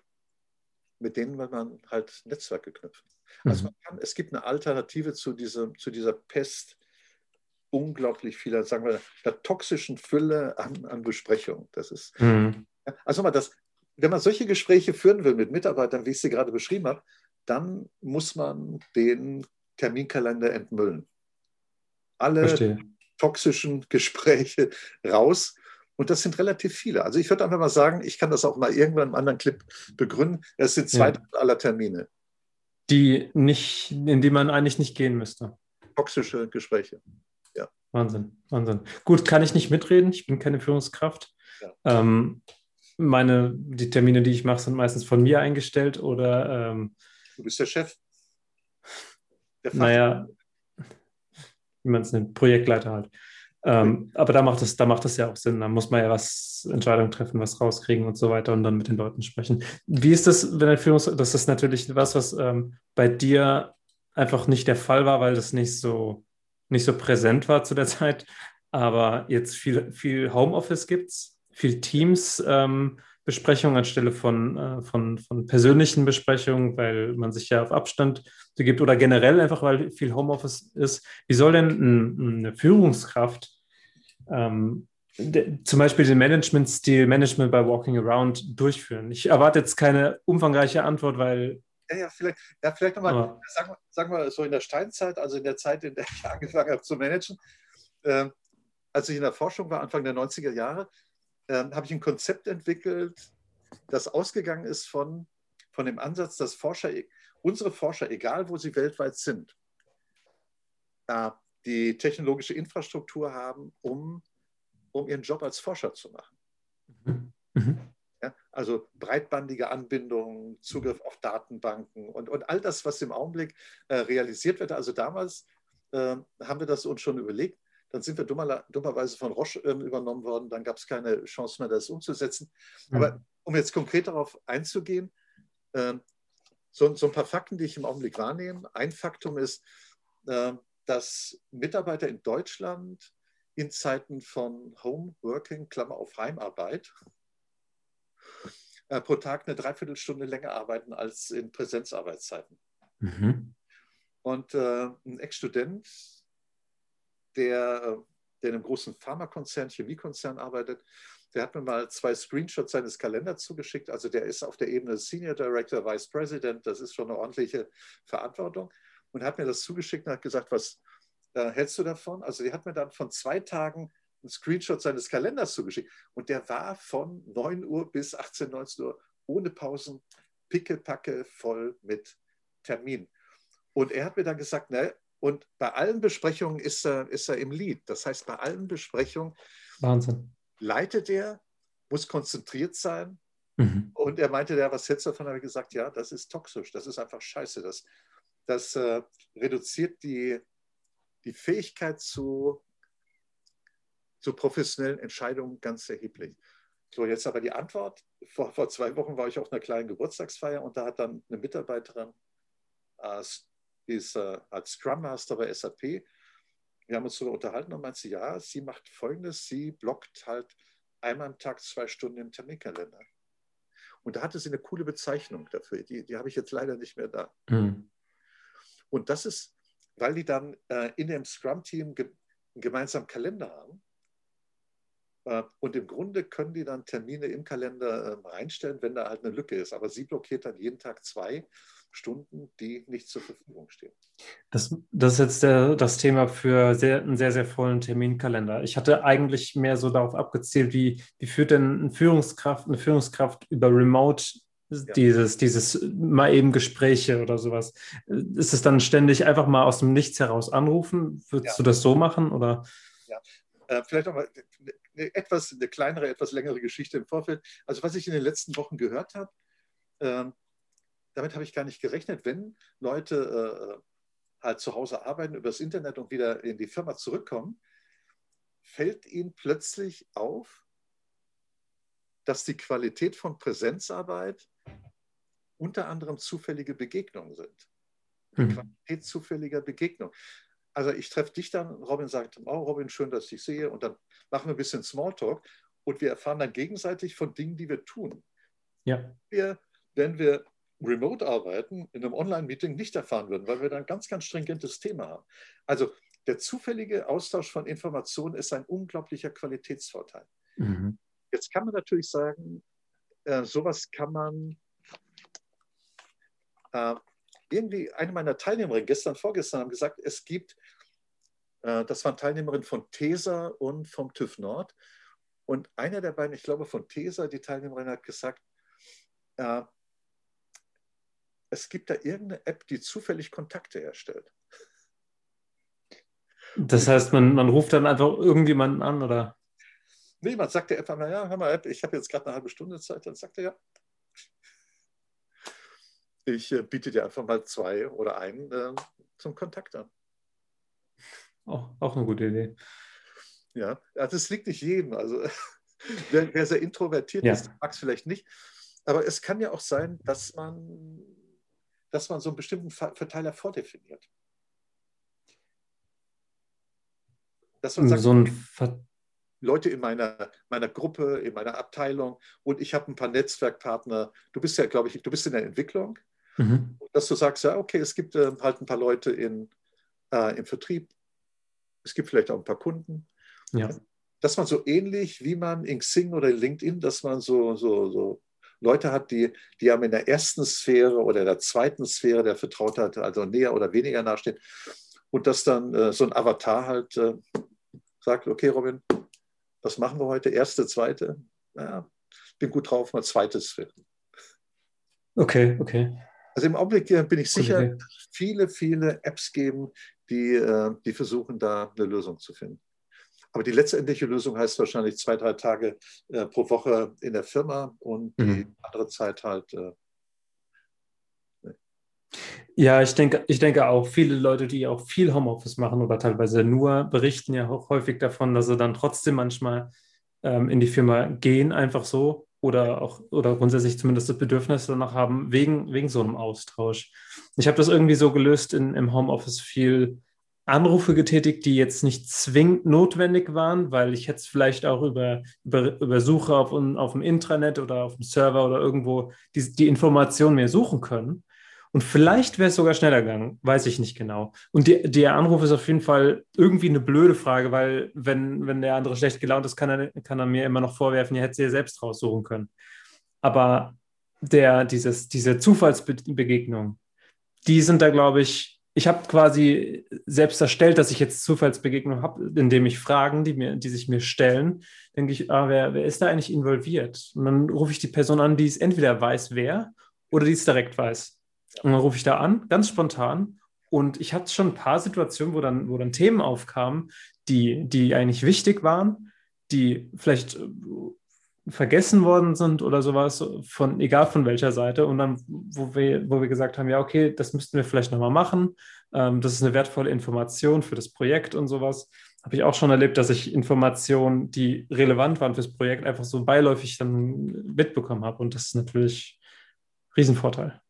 mit denen man halt Netzwerke knüpfen. Also mhm. kann, es gibt eine Alternative zu, diesem, zu dieser Pest unglaublich vieler, sagen wir, der toxischen Fülle an, an Besprechungen. Das ist, mhm. also mal das, wenn man solche Gespräche führen will mit Mitarbeitern, wie ich sie gerade beschrieben habe, dann muss man den Terminkalender entmüllen. Alle Verstehe. toxischen Gespräche raus. Und das sind relativ viele. Also ich würde einfach mal sagen, ich kann das auch mal irgendwann im anderen Clip begründen. Es sind zwei ja. aller Termine. Die nicht, in die man eigentlich nicht gehen müsste. Toxische Gespräche. Ja. Wahnsinn, Wahnsinn. Gut, kann ich nicht mitreden. Ich bin keine Führungskraft. Ja. Ähm, meine, die Termine, die ich mache, sind meistens von mir eingestellt oder. Ähm, du bist der Chef. Der naja, wie man es nennt, Projektleiter halt. Ähm, aber da macht, es, da macht es ja auch Sinn. Da muss man ja was Entscheidungen treffen, was rauskriegen und so weiter und dann mit den Leuten sprechen. Wie ist das, wenn ein Führungs... Das ist natürlich was, was ähm, bei dir einfach nicht der Fall war, weil das nicht so, nicht so präsent war zu der Zeit. Aber jetzt viel, viel Homeoffice gibt es, viel Teams. Ähm, anstelle von, äh, von, von persönlichen Besprechungen, weil man sich ja auf Abstand begibt oder generell einfach, weil viel Homeoffice ist. Wie soll denn ein, eine Führungskraft ähm, zum Beispiel den Management-Stil Management by Walking Around durchführen? Ich erwarte jetzt keine umfangreiche Antwort, weil ja, ja, vielleicht, ja, vielleicht nochmal, sagen, sagen wir so in der Steinzeit, also in der Zeit, in der ich angefangen habe zu managen, äh, als ich in der Forschung war, Anfang der 90er Jahre, äh, habe ich ein Konzept entwickelt, das ausgegangen ist von, von dem Ansatz, dass Forscher, unsere Forscher, egal wo sie weltweit sind, äh, die technologische Infrastruktur haben, um, um ihren Job als Forscher zu machen. Mhm. mhm. Ja, also breitbandige Anbindung, Zugriff auf Datenbanken und, und all das, was im Augenblick äh, realisiert wird. Also damals äh, haben wir das uns schon überlegt. Dann sind wir dummer, dummerweise von Roche äh, übernommen worden. Dann gab es keine Chance mehr, das umzusetzen. Mhm. Aber um jetzt konkret darauf einzugehen, äh, so, so, ein paar Fakten, die ich im Augenblick wahrnehme. Ein Faktum ist, äh, dass Mitarbeiter in Deutschland in Zeiten von Homeworking, Klammer auf Heimarbeit, äh, pro Tag eine Dreiviertelstunde länger arbeiten als in Präsenzarbeitszeiten. Mhm. Und äh, ein Ex-Student der, äh, der in einem großen Pharmakonzern, Chemiekonzern arbeitet, der hat mir mal zwei Screenshots seines Kalenders zugeschickt. Also der ist auf der Ebene Senior Director, Vice President, das ist schon eine ordentliche Verantwortung. Und hat mir das zugeschickt und hat gesagt, was äh, hältst du davon? Also der hat mir dann von zwei Tagen einen Screenshot seines Kalenders zugeschickt. Und der war von 9 Uhr bis 18, 19 Uhr ohne Pausen, pickepacke voll mit Termin. Und er hat mir dann gesagt, ne, und bei allen Besprechungen ist er, ist er im Lied. Das heißt, bei allen Besprechungen Wahnsinn. leitet er, muss konzentriert sein. Mhm. Und er meinte, ja, was du davon? habe ich gesagt, ja, das ist toxisch, das ist einfach scheiße. Das, das äh, reduziert die, die Fähigkeit zu, zu professionellen Entscheidungen ganz erheblich. So, jetzt aber die Antwort. Vor, vor zwei Wochen war ich auf einer kleinen Geburtstagsfeier und da hat dann eine Mitarbeiterin äh, ist äh, als Scrum Master bei SAP. Wir haben uns so unterhalten und meinte sie, ja, sie macht Folgendes, sie blockt halt einmal am Tag zwei Stunden im Terminkalender. Und da hatte sie eine coole Bezeichnung dafür, die, die habe ich jetzt leider nicht mehr da. Mhm. Und das ist, weil die dann äh, in dem Scrum-Team ge einen gemeinsamen Kalender haben. Äh, und im Grunde können die dann Termine im Kalender äh, reinstellen, wenn da halt eine Lücke ist. Aber sie blockiert dann jeden Tag zwei Stunden, die nicht zur Verfügung stehen. Das, das ist jetzt der, das Thema für sehr, einen sehr, sehr vollen Terminkalender. Ich hatte eigentlich mehr so darauf abgezielt, wie, wie führt denn eine Führungskraft, eine Führungskraft über Remote ja. dieses, dieses mal eben Gespräche oder sowas. Ist es dann ständig einfach mal aus dem Nichts heraus anrufen? Würdest ja. du das so machen? Oder? Ja, äh, vielleicht auch mal eine etwas eine kleinere, etwas längere Geschichte im Vorfeld. Also was ich in den letzten Wochen gehört habe, äh, damit habe ich gar nicht gerechnet, wenn Leute äh, halt zu Hause arbeiten, übers Internet und wieder in die Firma zurückkommen, fällt ihnen plötzlich auf, dass die Qualität von Präsenzarbeit unter anderem zufällige Begegnungen sind. Mhm. Qualität zufälliger Begegnung. Also ich treffe dich dann, Robin sagt, oh Robin, schön, dass ich dich sehe und dann machen wir ein bisschen Smalltalk und wir erfahren dann gegenseitig von Dingen, die wir tun. Ja. Wir, wenn wir Remote-Arbeiten in einem Online-Meeting nicht erfahren würden, weil wir da ein ganz, ganz stringentes Thema haben. Also der zufällige Austausch von Informationen ist ein unglaublicher Qualitätsvorteil. Mhm. Jetzt kann man natürlich sagen, äh, sowas kann man äh, irgendwie, eine meiner Teilnehmerinnen gestern, vorgestern haben gesagt, es gibt, äh, das waren Teilnehmerinnen von TESA und vom TÜV Nord. Und einer der beiden, ich glaube von TESA, die Teilnehmerin hat gesagt, äh, es gibt da irgendeine App, die zufällig Kontakte herstellt. Das heißt, man, man ruft dann einfach irgendjemanden an, oder? Nee, man sagt der App einmal, ja, hör mal, App, ich habe jetzt gerade eine halbe Stunde Zeit. Dann sagt er, ja, ich äh, biete dir einfach mal zwei oder einen äh, zum Kontakt an. Auch, auch eine gute Idee. Ja, also es liegt nicht jedem. Also wer, wer sehr introvertiert ja. ist, mag es vielleicht nicht. Aber es kann ja auch sein, dass man, dass man so einen bestimmten Verteiler vordefiniert. Dass man sagt, so ein Ver Leute in meiner, meiner Gruppe, in meiner Abteilung und ich habe ein paar Netzwerkpartner. Du bist ja, glaube ich, du bist in der Entwicklung. Mhm. Dass du sagst, ja, okay, es gibt äh, halt ein paar Leute in, äh, im Vertrieb, es gibt vielleicht auch ein paar Kunden. Ja. Dass man so ähnlich wie man in Xing oder LinkedIn, dass man so, so, so Leute hat, die, die einem in der ersten Sphäre oder der zweiten Sphäre der Vertrautheit also näher oder weniger nahestehen. Und dass dann äh, so ein Avatar halt äh, sagt, okay, Robin, was machen wir heute? Erste, zweite? Ja, bin gut drauf, mal zweite Sphäre. Okay, okay. Also im Augenblick äh, bin ich sicher, okay. viele, viele Apps geben, die, äh, die versuchen, da eine Lösung zu finden. Aber die letztendliche Lösung heißt wahrscheinlich zwei, drei Tage äh, pro Woche in der Firma und mhm. die andere Zeit halt. Ja, ich denke, ich denke auch, viele Leute, die auch viel Homeoffice machen oder teilweise nur, berichten ja auch häufig davon, dass sie dann trotzdem manchmal ähm, in die Firma gehen, einfach so, oder auch oder grundsätzlich zumindest das Bedürfnis danach haben, wegen, wegen so einem Austausch. Ich habe das irgendwie so gelöst in, im Homeoffice viel Anrufe getätigt, die jetzt nicht zwingend notwendig waren, weil ich jetzt vielleicht auch über, über, über Suche auf, auf dem Intranet oder auf dem Server oder irgendwo die, die Informationen mehr suchen können. Und vielleicht wäre es sogar schneller gegangen, weiß ich nicht genau. Und die, der Anruf ist auf jeden Fall irgendwie eine blöde Frage, weil wenn, wenn der andere schlecht gelaunt ist, kann er, kann er mir immer noch vorwerfen, ihr hättet sie ja selbst raussuchen können. Aber der, dieses, diese Zufallsbegegnung, die sind da, glaube ich, ich habe quasi selbst erstellt, dass ich jetzt Zufallsbegegnungen habe, indem ich Fragen, die, mir, die sich mir stellen, denke ich, ah, wer, wer ist da eigentlich involviert? Und dann rufe ich die Person an, die es entweder weiß, wer, oder die es direkt weiß. Und dann rufe ich da an, ganz spontan. Und ich hatte schon ein paar Situationen, wo dann, wo dann Themen aufkamen, die, die eigentlich wichtig waren, die vielleicht vergessen worden sind oder sowas, von egal von welcher Seite. Und dann, wo wir, wo wir gesagt haben, ja, okay, das müssten wir vielleicht nochmal machen. Ähm, das ist eine wertvolle Information für das Projekt und sowas. Habe ich auch schon erlebt, dass ich Informationen, die relevant waren fürs Projekt, einfach so beiläufig dann mitbekommen habe. Und das ist natürlich ein Riesenvorteil.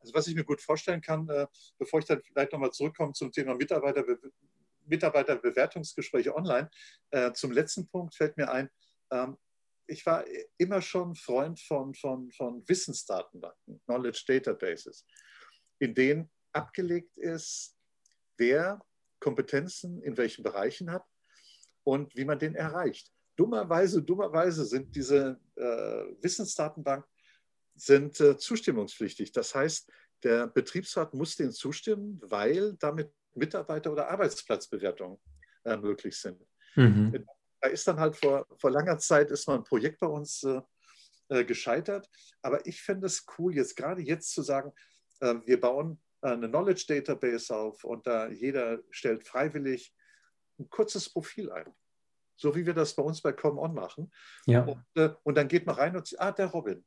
Also was ich mir gut vorstellen kann, äh, bevor ich dann vielleicht nochmal zurückkomme zum Thema Mitarbeiterbe Mitarbeiterbewertungsgespräche online, äh, zum letzten Punkt fällt mir ein, ähm, ich war immer schon Freund von, von, von Wissensdatenbanken, Knowledge Databases, in denen abgelegt ist, wer Kompetenzen in welchen Bereichen hat und wie man den erreicht. Dummerweise, dummerweise sind diese äh, Wissensdatenbanken sind äh, zustimmungspflichtig. Das heißt, der Betriebsrat muss denen zustimmen, weil damit Mitarbeiter- oder Arbeitsplatzbewertungen äh, möglich sind. Mhm. Da ist dann halt vor, vor langer Zeit ist mal ein Projekt bei uns äh, äh gescheitert. Aber ich finde es cool, jetzt gerade jetzt zu sagen, äh, wir bauen eine Knowledge Database auf und da jeder stellt freiwillig ein kurzes Profil ein. So wie wir das bei uns bei Come On machen. Ja. Und, äh, und dann geht man rein und sagt, ah, der Robin,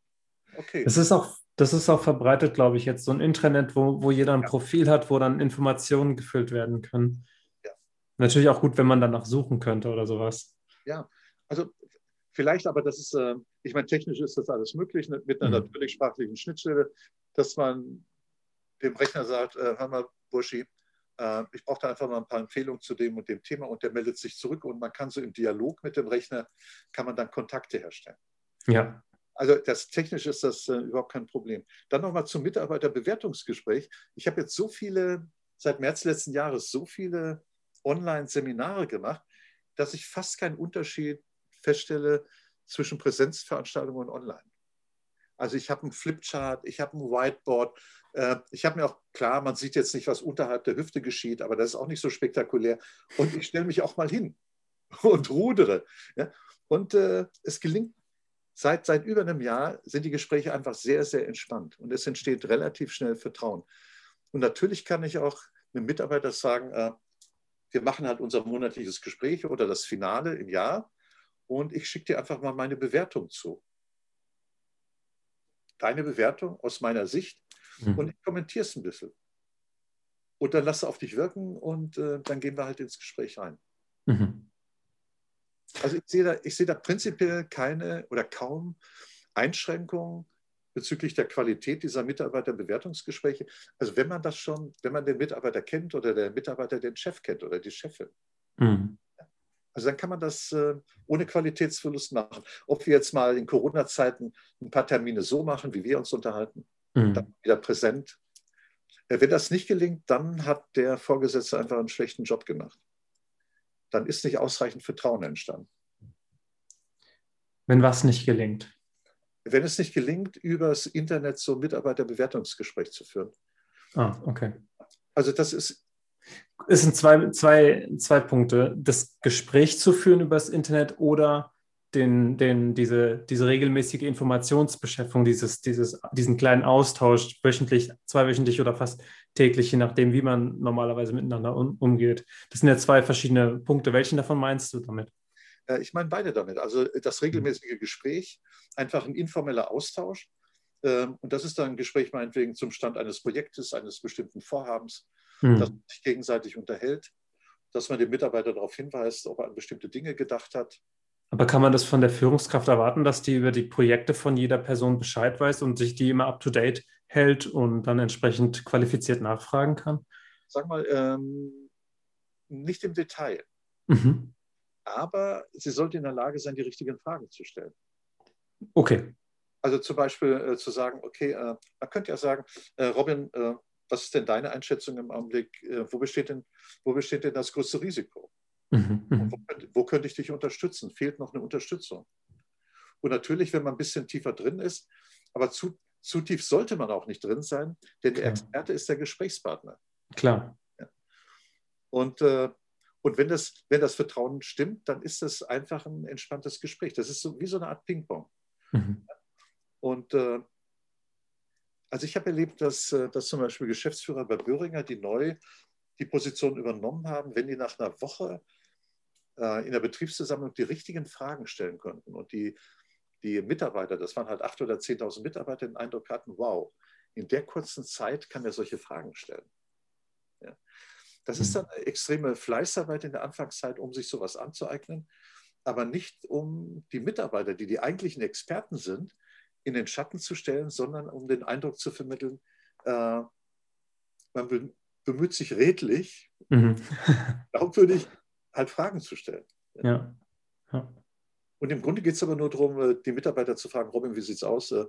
Okay. Das ist auch, das ist auch verbreitet, glaube ich, jetzt so ein Intranet, wo, wo jeder ein ja. Profil hat, wo dann Informationen gefüllt werden können. Ja. Natürlich auch gut, wenn man danach suchen könnte oder sowas. Ja, also vielleicht, aber das ist, äh, ich meine, technisch ist das alles möglich ne, mit einer mhm. natürlich sprachlichen Schnittstelle, dass man dem Rechner sagt, äh, hör mal, Burschi, äh, ich brauche da einfach mal ein paar Empfehlungen zu dem und dem Thema und der meldet sich zurück und man kann so im Dialog mit dem Rechner, kann man dann Kontakte herstellen. Ja. Also das technisch ist das äh, überhaupt kein Problem. Dann nochmal zum Mitarbeiterbewertungsgespräch. Ich habe jetzt so viele, seit März letzten Jahres, so viele Online-Seminare gemacht, dass ich fast keinen Unterschied feststelle zwischen Präsenzveranstaltungen und Online. Also ich habe einen Flipchart, ich habe ein Whiteboard. Äh, ich habe mir auch klar, man sieht jetzt nicht, was unterhalb der Hüfte geschieht, aber das ist auch nicht so spektakulär. Und ich stelle mich auch mal hin und rudere. Und äh, es gelingt seit, seit über einem Jahr sind die Gespräche einfach sehr, sehr entspannt und es entsteht relativ schnell Vertrauen. Und natürlich kann ich auch einem Mitarbeiter sagen, äh, wir machen halt unser monatliches Gespräch oder das Finale im Jahr und ich schicke dir einfach mal meine Bewertung zu. Deine Bewertung aus meiner Sicht mhm. und ich kommentiere es ein bisschen. Und dann lass auf dich wirken und äh, dann gehen wir halt ins Gespräch rein. Mhm. Also ich sehe, da, ich sehe da prinzipiell keine oder kaum Einschränkungen bezüglich der Qualität dieser Mitarbeiterbewertungsgespräche. Also wenn man das schon, wenn man den Mitarbeiter kennt oder der Mitarbeiter den Chef kennt oder die Chefin. Mhm. Also dann kann man das äh, ohne Qualitätsverlust machen. Ob wir jetzt mal in Corona-Zeiten ein paar Termine so machen, wie wir uns unterhalten, mhm. dann wieder präsent. Äh, wenn das nicht gelingt, dann hat der Vorgesetzte einfach einen schlechten Job gemacht dann ist nicht ausreichend Vertrauen entstanden. Wenn was nicht gelingt? Wenn es nicht gelingt, übers Internet so ein Mitarbeiterbewertungsgespräch zu führen. Ah, okay. Also das ist. Es sind zwei, zwei, zwei Punkte. Das Gespräch zu führen übers Internet oder den, den, diese, diese regelmäßige Informationsbeschäftigung, dieses, dieses, diesen kleinen Austausch wöchentlich, zweiwöchentlich oder fast täglich, je nachdem, wie man normalerweise miteinander um, umgeht. Das sind ja zwei verschiedene Punkte. Welchen davon meinst du damit? Äh, ich meine beide damit. Also das regelmäßige Gespräch, einfach ein informeller Austausch. Ähm, und das ist dann ein Gespräch meinetwegen zum Stand eines Projektes, eines bestimmten Vorhabens, hm. das sich gegenseitig unterhält, dass man den Mitarbeiter darauf hinweist, ob er an bestimmte Dinge gedacht hat, aber kann man das von der Führungskraft erwarten, dass die über die Projekte von jeder Person Bescheid weiß und sich die immer up-to-date hält und dann entsprechend qualifiziert nachfragen kann? Sag mal, ähm, nicht im Detail. Mhm. Aber sie sollte in der Lage sein, die richtigen Fragen zu stellen. Okay. Also zum Beispiel äh, zu sagen, okay, äh, man könnte ja sagen, äh, Robin, äh, was ist denn deine Einschätzung im Augenblick? Äh, wo, besteht denn, wo besteht denn das größte Risiko? Mhm, mhm. Wo, wo, könnte ich dich unterstützen? Fehlt noch eine Unterstützung? Und natürlich, wenn man ein bisschen tiefer drin ist, aber zu, zu tief sollte man auch nicht drin sein, denn Klar. der Experte ist der Gesprächspartner. Klar. Ja. Und, äh, und wenn, das, wenn das Vertrauen stimmt, dann ist das einfach ein entspanntes Gespräch. Das ist so wie so eine Art Ping-Pong. Mhm. Und äh, also ich habe erlebt, dass, äh, dass zum Beispiel Geschäftsführer bei Böhringer, die neu die Position übernommen haben, wenn die nach einer Woche äh, in der Betriebsversammlung die richtigen Fragen stellen konnten und die, die Mitarbeiter, das waren halt 8.000 oder 10.000 Mitarbeiter, den Eindruck hatten, wow, in der kurzen Zeit kann er solche Fragen stellen. Ja. Das ist mhm. dann eine extreme Fleißarbeit in der Anfangszeit, um sich sowas anzueignen, aber nicht um die Mitarbeiter, die die eigentlichen Experten sind, in den Schatten zu stellen, sondern um den Eindruck zu vermitteln, äh, man bemüht sich redlich, mhm. glaubwürdig halt Fragen zu stellen. Ja. ja. Und im Grunde geht es aber nur darum, äh, die Mitarbeiter zu fragen, Robin, wie sieht es aus? Äh,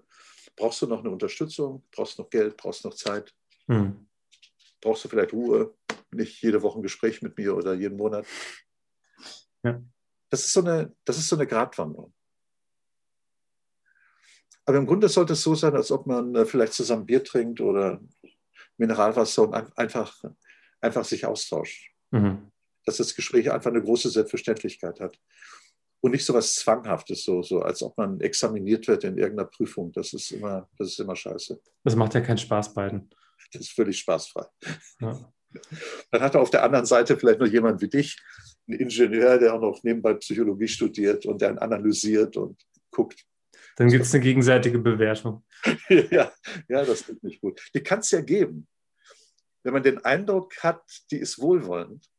brauchst du noch eine Unterstützung? Brauchst du noch Geld? Brauchst du noch Zeit? Hm. Brauchst du vielleicht Ruhe? Nicht jede Woche ein Gespräch mit mir oder jeden Monat. Ja. Das, ist so eine, das ist so eine Gratwanderung. Aber im Grunde sollte es so sein, als ob man äh, vielleicht zusammen Bier trinkt oder Mineralwasser und einfach, einfach sich austauscht. Mhm dass das Gespräch einfach eine große Selbstverständlichkeit hat. Und nicht so was Zwanghaftes, so, so als ob man examiniert wird in irgendeiner Prüfung. Das ist immer, das ist immer scheiße. Das macht ja keinen Spaß beiden. Das ist völlig spaßfrei. Ja. Dann hat er auf der anderen Seite vielleicht noch jemand wie dich, einen Ingenieur, der auch noch nebenbei Psychologie studiert und der analysiert und guckt. Dann gibt es eine gegenseitige Bewertung. ja, ja, das klingt nicht gut. Die kann es ja geben. Wenn man den Eindruck hat, die ist wohlwollend,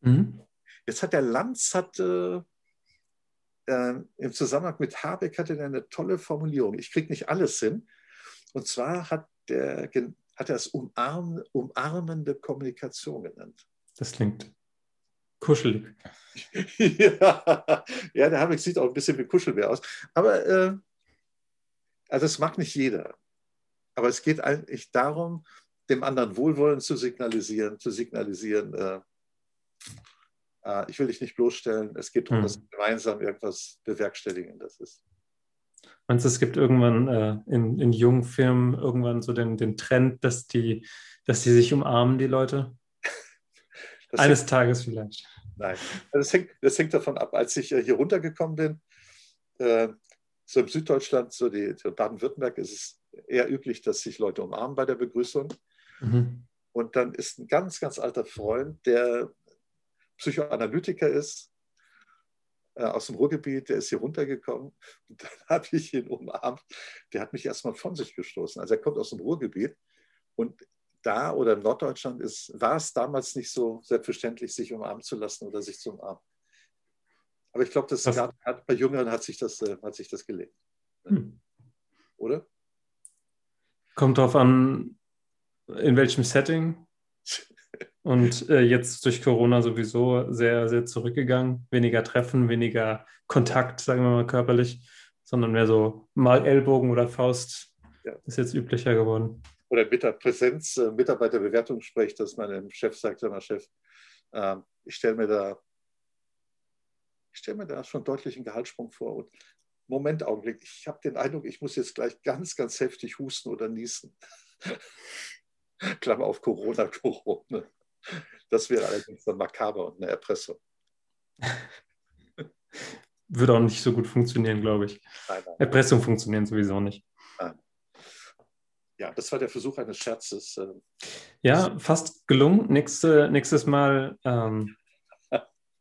Mhm. Jetzt hat der Lanz hat, äh, äh, im Zusammenhang mit Habeck hatte eine tolle Formulierung. Ich kriege nicht alles hin. Und zwar hat, der, hat er es umarm, umarmende Kommunikation genannt. Das klingt kuschelig. ja, ja, der Habeck sieht auch ein bisschen wie Kuschelbär aus. Aber äh, Also es mag nicht jeder, aber es geht eigentlich darum, dem anderen Wohlwollen zu signalisieren, zu signalisieren, äh, äh, ich will dich nicht bloßstellen, es geht darum, mhm. dass wir gemeinsam irgendwas bewerkstelligen. Das ist. Meinst du, es gibt irgendwann äh, in, in jungen Firmen irgendwann so den, den Trend, dass die, dass die sich umarmen, die Leute? Das Eines hängt, Tages vielleicht. Nein, das hängt, das hängt davon ab. Als ich äh, hier runtergekommen bin, äh, so im Süddeutschland, so die, die Baden-Württemberg, ist es eher üblich, dass sich Leute umarmen bei der Begrüßung. Mhm. Und dann ist ein ganz, ganz alter Freund, der Psychoanalytiker ist, aus dem Ruhrgebiet, der ist hier runtergekommen. Und dann habe ich ihn umarmt. Der hat mich erstmal von sich gestoßen. Also er kommt aus dem Ruhrgebiet. Und da oder in Norddeutschland ist, war es damals nicht so selbstverständlich, sich umarmen zu lassen oder sich zu umarmen. Aber ich glaube, bei Jüngeren hat sich das, äh, hat sich das gelegt. Hm. Oder? Kommt darauf an, in welchem Setting. Und äh, jetzt durch Corona sowieso sehr, sehr zurückgegangen. Weniger Treffen, weniger Kontakt, sagen wir mal körperlich, sondern mehr so mal Ellbogen oder Faust ja. ist jetzt üblicher geworden. Oder mit der Präsenz, äh, Mitarbeiterbewertung spricht, dass mein Chef sagt, sag mal Chef, äh, ich stelle mir da ich stelle mir da schon deutlich einen Gehaltssprung vor. Und Moment, Augenblick, ich habe den Eindruck, ich muss jetzt gleich ganz, ganz heftig husten oder niesen. Klammer auf Corona, Corona. Das wäre allerdings dann makaber und eine Erpressung. Würde auch nicht so gut funktionieren, glaube ich. Nein, nein. Erpressung funktioniert sowieso nicht. Nein. Ja, das war der Versuch eines Scherzes. Äh, ja, fast gelungen. Nächste, nächstes Mal, ähm,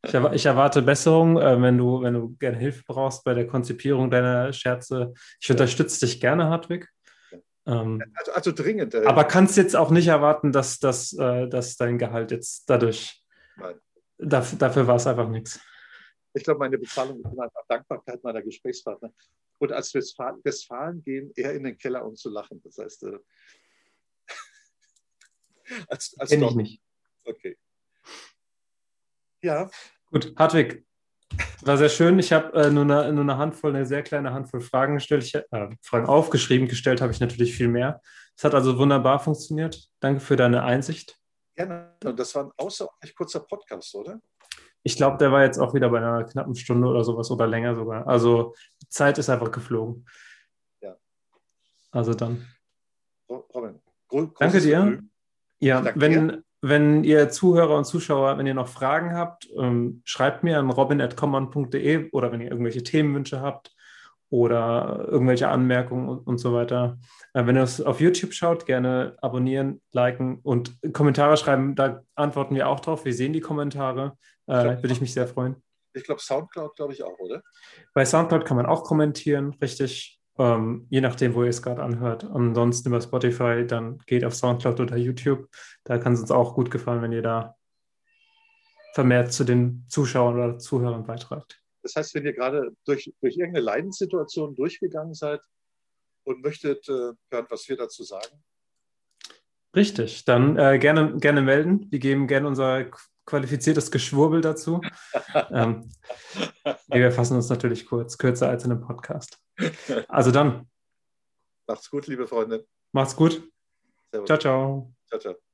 ich, ich, erwarte Besserung, äh, wenn, du, wenn du gerne Hilfe brauchst bei der Konzipierung deiner Scherze. Ich unterstütze dich gerne, Hartwig. Ähm, also, also, dringend. Äh, aber kannst jetzt auch nicht erwarten, dass, dass, äh, dass dein Gehalt jetzt dadurch. Nein. Dafür, dafür war es einfach nichts. Ich glaube, meine Bezahlung ist einfach Dankbarkeit meiner Gesprächspartner. Und als Westfalen, Westfalen gehen, eher in den Keller, um zu lachen. Das heißt, äh, als, als Kenn ich nicht. Okay. Ja. Gut, Hartwig, war sehr schön. Ich habe äh, nur, eine, nur eine Handvoll, eine sehr kleine Handvoll Fragen gestellt. Ich, äh, Fragen aufgeschrieben, gestellt habe ich natürlich viel mehr. Es hat also wunderbar funktioniert. Danke für deine Einsicht. Gerne. Das war ein außerordentlich kurzer Podcast, oder? Ich glaube, der war jetzt auch wieder bei einer knappen Stunde oder sowas oder länger sogar. Also die Zeit ist einfach geflogen. Ja. Also dann. Robin, Danke dir. Ja, wenn, wenn ihr Zuhörer und Zuschauer, wenn ihr noch Fragen habt, ähm, schreibt mir an robin.common.de oder wenn ihr irgendwelche Themenwünsche habt oder irgendwelche Anmerkungen und, und so weiter. Äh, wenn ihr es auf YouTube schaut, gerne abonnieren, liken und Kommentare schreiben. Da antworten wir auch drauf. Wir sehen die Kommentare. Äh, Würde ich mich sehr freuen. Ich glaube, Soundcloud, glaube ich auch, oder? Bei Soundcloud kann man auch kommentieren, richtig. Ähm, je nachdem, wo ihr es gerade anhört. Ansonsten über Spotify, dann geht auf Soundcloud oder YouTube. Da kann es uns auch gut gefallen, wenn ihr da vermehrt zu den Zuschauern oder Zuhörern beitragt. Das heißt, wenn ihr gerade durch, durch irgendeine Leidenssituation durchgegangen seid und möchtet äh, hören, was wir dazu sagen. Richtig, dann äh, gerne, gerne melden. Wir geben gerne unser qualifiziertes Geschwurbel dazu. ähm, wir fassen uns natürlich kurz, kürzer als in einem Podcast. Also dann. Macht's gut, liebe Freunde. Macht's gut. Servus. Ciao, ciao. Ciao, ciao.